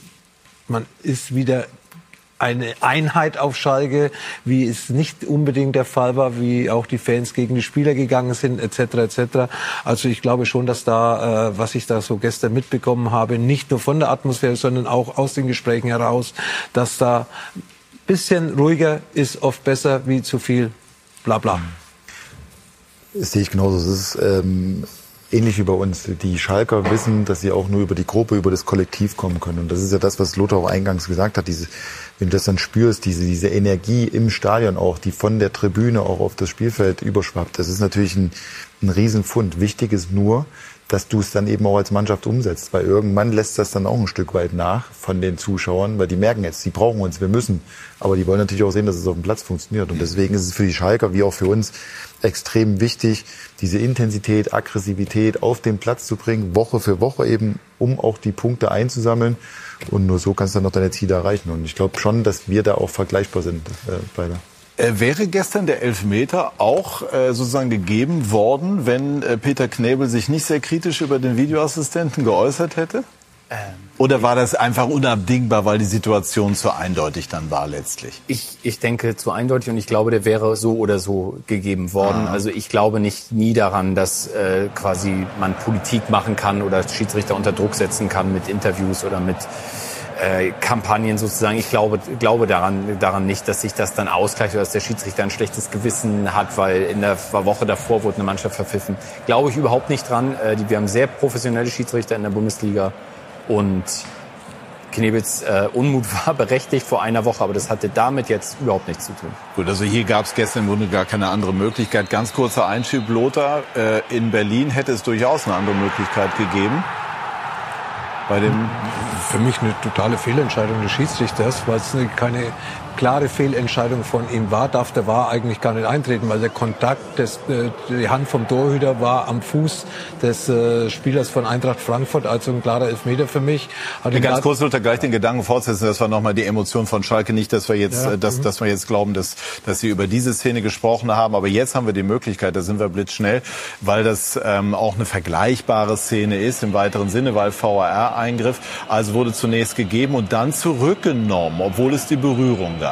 Man ist wieder eine Einheit auf Schalke, wie es nicht unbedingt der Fall war, wie auch die Fans gegen die Spieler gegangen sind, etc. etc. Also ich glaube schon, dass da, äh, was ich da so gestern mitbekommen habe, nicht nur von der Atmosphäre, sondern auch aus den Gesprächen heraus, dass da ein bisschen ruhiger ist oft besser wie zu viel Blabla. Das sehe ich genauso. Es ist ähm, ähnlich wie bei uns. Die Schalker wissen, dass sie auch nur über die Gruppe, über das Kollektiv kommen können. Und das ist ja das, was Lothar auch eingangs gesagt hat. Diese, wenn du das dann spürst, diese, diese Energie im Stadion auch, die von der Tribüne auch auf das Spielfeld überschwappt. Das ist natürlich ein, ein Riesenfund. Wichtig ist nur, dass du es dann eben auch als Mannschaft umsetzt. Weil irgendwann lässt das dann auch ein Stück weit nach von den Zuschauern, weil die merken jetzt, die brauchen uns, wir müssen. Aber die wollen natürlich auch sehen, dass es auf dem Platz funktioniert. Und deswegen ist es für die Schalker wie auch für uns extrem wichtig, diese Intensität, Aggressivität auf den Platz zu bringen, Woche für Woche eben, um auch die Punkte einzusammeln. Und nur so kannst du dann noch deine Ziele erreichen. Und ich glaube schon, dass wir da auch vergleichbar sind, äh, beide. Äh, wäre gestern der Elfmeter auch äh, sozusagen gegeben worden, wenn äh, Peter Knebel sich nicht sehr kritisch über den Videoassistenten geäußert hätte? Ähm, Oder war das einfach unabdingbar, weil die Situation zu eindeutig dann war letztlich? Ich, ich denke zu eindeutig und ich glaube, der wäre so oder so gegeben worden. Ah. Also ich glaube nicht nie daran, dass äh, quasi man Politik machen kann oder Schiedsrichter unter Druck setzen kann mit Interviews oder mit äh, Kampagnen sozusagen. Ich glaube, glaube daran, daran nicht, dass sich das dann ausgleicht oder dass der Schiedsrichter ein schlechtes Gewissen hat, weil in der Woche davor wurde eine Mannschaft verpfiffen. Glaube ich überhaupt nicht dran. Äh, wir haben sehr professionelle Schiedsrichter in der Bundesliga und Knebels äh, Unmut war berechtigt vor einer Woche, aber das hatte damit jetzt überhaupt nichts zu tun. Gut, also hier gab es gestern im Grunde gar keine andere Möglichkeit. Ganz kurzer Einschub, Lothar. Äh, in Berlin hätte es durchaus eine andere Möglichkeit gegeben. Bei dem Für mich eine totale Fehlentscheidung des Schiedsrichters, weil es eine, keine klare Fehlentscheidung von ihm war, darf der war eigentlich gar nicht eintreten, weil der Kontakt, des, äh, die Hand vom Torhüter war am Fuß des äh, Spielers von Eintracht Frankfurt, also ein klarer Elfmeter für mich. Hat ihn Ganz kurz, Luther, gleich den Gedanken fortsetzen. Das war nochmal die Emotion von Schalke. Nicht, dass wir jetzt, Ja. äh, dass, dass wir jetzt glauben, dass, dass Sie über diese Szene gesprochen haben. Aber jetzt haben wir die Möglichkeit, da sind wir blitzschnell, weil das ähm, auch eine vergleichbare Szene ist im weiteren Sinne, weil VAR eingriff. Also wurde zunächst gegeben und dann zurückgenommen, obwohl es die Berührung gab.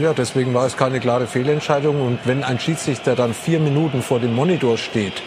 Ja, deswegen war es keine klare Fehlentscheidung. Und wenn ein Schiedsrichter dann vier Minuten vor dem Monitor steht,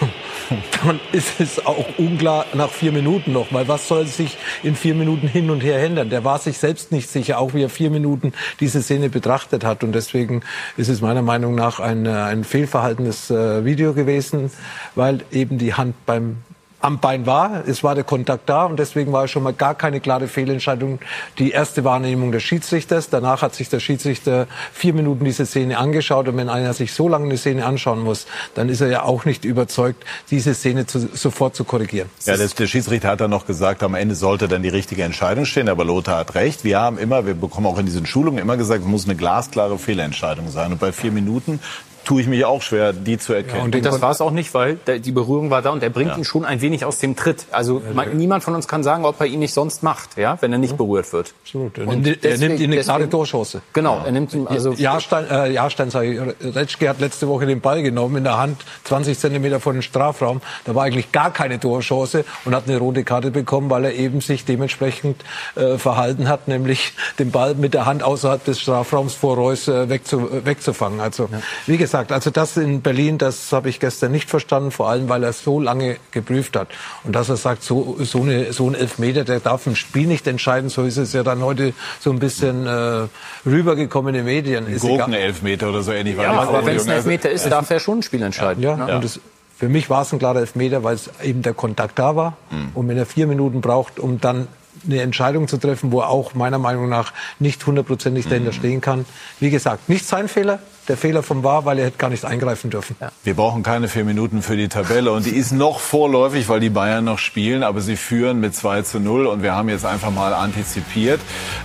dann ist es auch unklar nach vier Minuten noch, weil was soll sich in vier Minuten hin und her ändern? Der war sich selbst nicht sicher, auch wie er vier Minuten diese Szene betrachtet hat. Und deswegen ist es meiner Meinung nach ein, äh, ein fehlverhaltenes äh, Video gewesen, weil eben die Hand beim am Bein war. Es war der Kontakt da und deswegen war schon mal gar keine klare Fehlentscheidung. Die erste Wahrnehmung des Schiedsrichters. Danach hat sich der Schiedsrichter vier Minuten diese Szene angeschaut und wenn einer sich so lange eine Szene anschauen muss, dann ist er ja auch nicht überzeugt, diese Szene zu, sofort zu korrigieren. Ja, das, der Schiedsrichter hat dann noch gesagt, am Ende sollte dann die richtige Entscheidung stehen. Aber Lothar hat recht. Wir haben immer, wir bekommen auch in diesen Schulungen immer gesagt, es muss eine glasklare Fehlentscheidung sein. Und bei vier Minuten tue ich mich auch schwer, die zu erkennen. und das war es auch nicht, weil der, die Berührung war da und er bringt Ja. ihn schon ein wenig aus dem Tritt. Also man, niemand von uns kann sagen, ob er ihn nicht sonst macht, ja, wenn er nicht berührt wird. Absolut. Er Und nimmt, er deswegen- nimmt ihn eine klare Torchance. Genau, er nimmt ihn also Jahrstein, äh, Jahrstein sag ich, Retschke hat letzte Woche den Ball genommen in der Hand, 20 Zentimeter vor den Strafraum. Da war eigentlich gar keine Torchance und hat eine rote Karte bekommen, weil er eben sich dementsprechend äh, verhalten hat, nämlich den Ball mit der Hand außerhalb des Strafraums vor Reus äh, wegzu, äh, wegzufangen. Also wie gesagt, also das in Berlin, das habe ich gestern nicht verstanden, vor allem weil er so lange geprüft hat und dass er sagt, so so, eine, so ein Elfmeter, der darf ein Spiel nicht entscheiden. So ist es ja dann heute so ein bisschen äh, rübergekommen in den Medien. Ist egal. Gurkenelfmeter oder so ähnlich. ja, aber wenn es ein Elfmeter ist, darf er schon ein Spiel entscheiden. Ja, ne? und es, für mich war es ein klarer Elfmeter, weil es eben der Kontakt da war. Und wenn er vier Minuten braucht, um dann eine Entscheidung zu treffen, wo er auch meiner Meinung nach nicht hundertprozentig dahinter stehen kann. Wie gesagt, nicht sein Fehler, der Fehler vom war, weil er hätte gar nicht eingreifen dürfen. Wir brauchen keine vier Minuten für die Tabelle und die ist noch vorläufig, weil die Bayern noch spielen, aber sie führen mit 2 zu 0 und wir haben jetzt einfach mal antizipiert,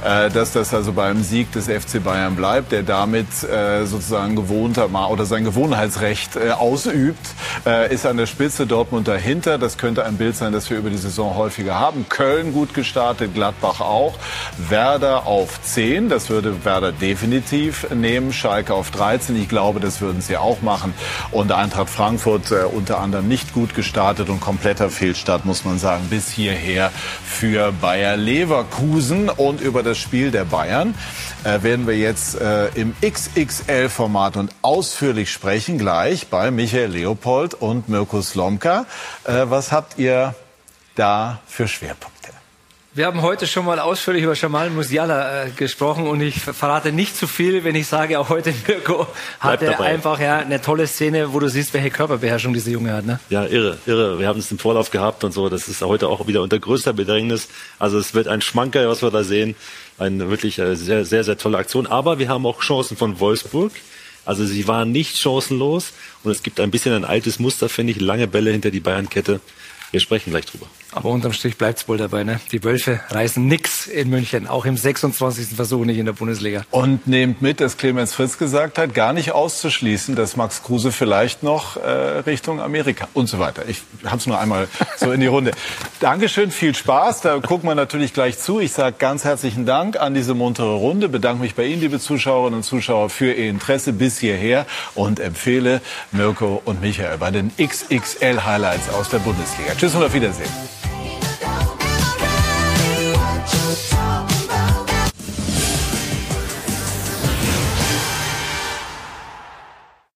äh, dass das also beim Sieg des FC Bayern bleibt, der damit äh, sozusagen gewohnter oder sein Gewohnheitsrecht äh, ausübt, äh, ist an der Spitze Dortmund dahinter. Das könnte ein Bild sein, das wir über die Saison häufiger haben. Köln gut gestartet, Gladbach auch, Werder auf 10, das würde Werder definitiv nehmen, Schalke auf 13, ich glaube, das würden sie auch machen und Eintracht Frankfurt äh, unter anderem nicht gut gestartet und kompletter Fehlstart, muss man sagen, bis hierher für Bayer Leverkusen und über das Spiel der Bayern äh, werden wir jetzt äh, im XXL-Format und ausführlich sprechen, gleich bei Michael Leopold und Mirko Slomka. Äh, was habt ihr da für Schwerpunkte? Wir haben heute schon mal ausführlich über Jamal Musiala äh, gesprochen und ich verrate nicht zu viel, wenn ich sage, auch heute Mirko hatte einfach ja eine tolle Szene, wo du siehst, welche Körperbeherrschung dieser Junge hat. Ne? Ja, irre, irre. Wir haben es im Vorlauf gehabt und so. Das ist heute auch wieder unter größter Bedrängnis. Also es wird ein Schmanker, was wir da sehen. Eine wirklich äh, sehr, sehr, sehr tolle Aktion. Aber wir haben auch Chancen von Wolfsburg. Also sie waren nicht chancenlos und es gibt ein bisschen ein altes Muster, finde ich, lange Bälle hinter die Bayern-Kette. Wir sprechen gleich drüber. Aber unterm Strich bleibt's wohl dabei. Ne? Die Wölfe reißen nix in München, auch im 26. Versuch nicht in der Bundesliga. Und nehmt mit, dass Clemens Fritz gesagt hat, gar nicht auszuschließen, dass Max Kruse vielleicht noch äh, Richtung Amerika und so weiter. Ich habe es nur einmal so in die Runde. Dankeschön, viel Spaß. Da gucken wir natürlich gleich zu. Ich sage ganz herzlichen Dank an diese muntere Runde, bedanke mich bei Ihnen, liebe Zuschauerinnen und Zuschauer, für Ihr Interesse bis hierher und empfehle Mirko und Michael bei den XXL Highlights aus der Bundesliga. Tschüss und auf Wiedersehen.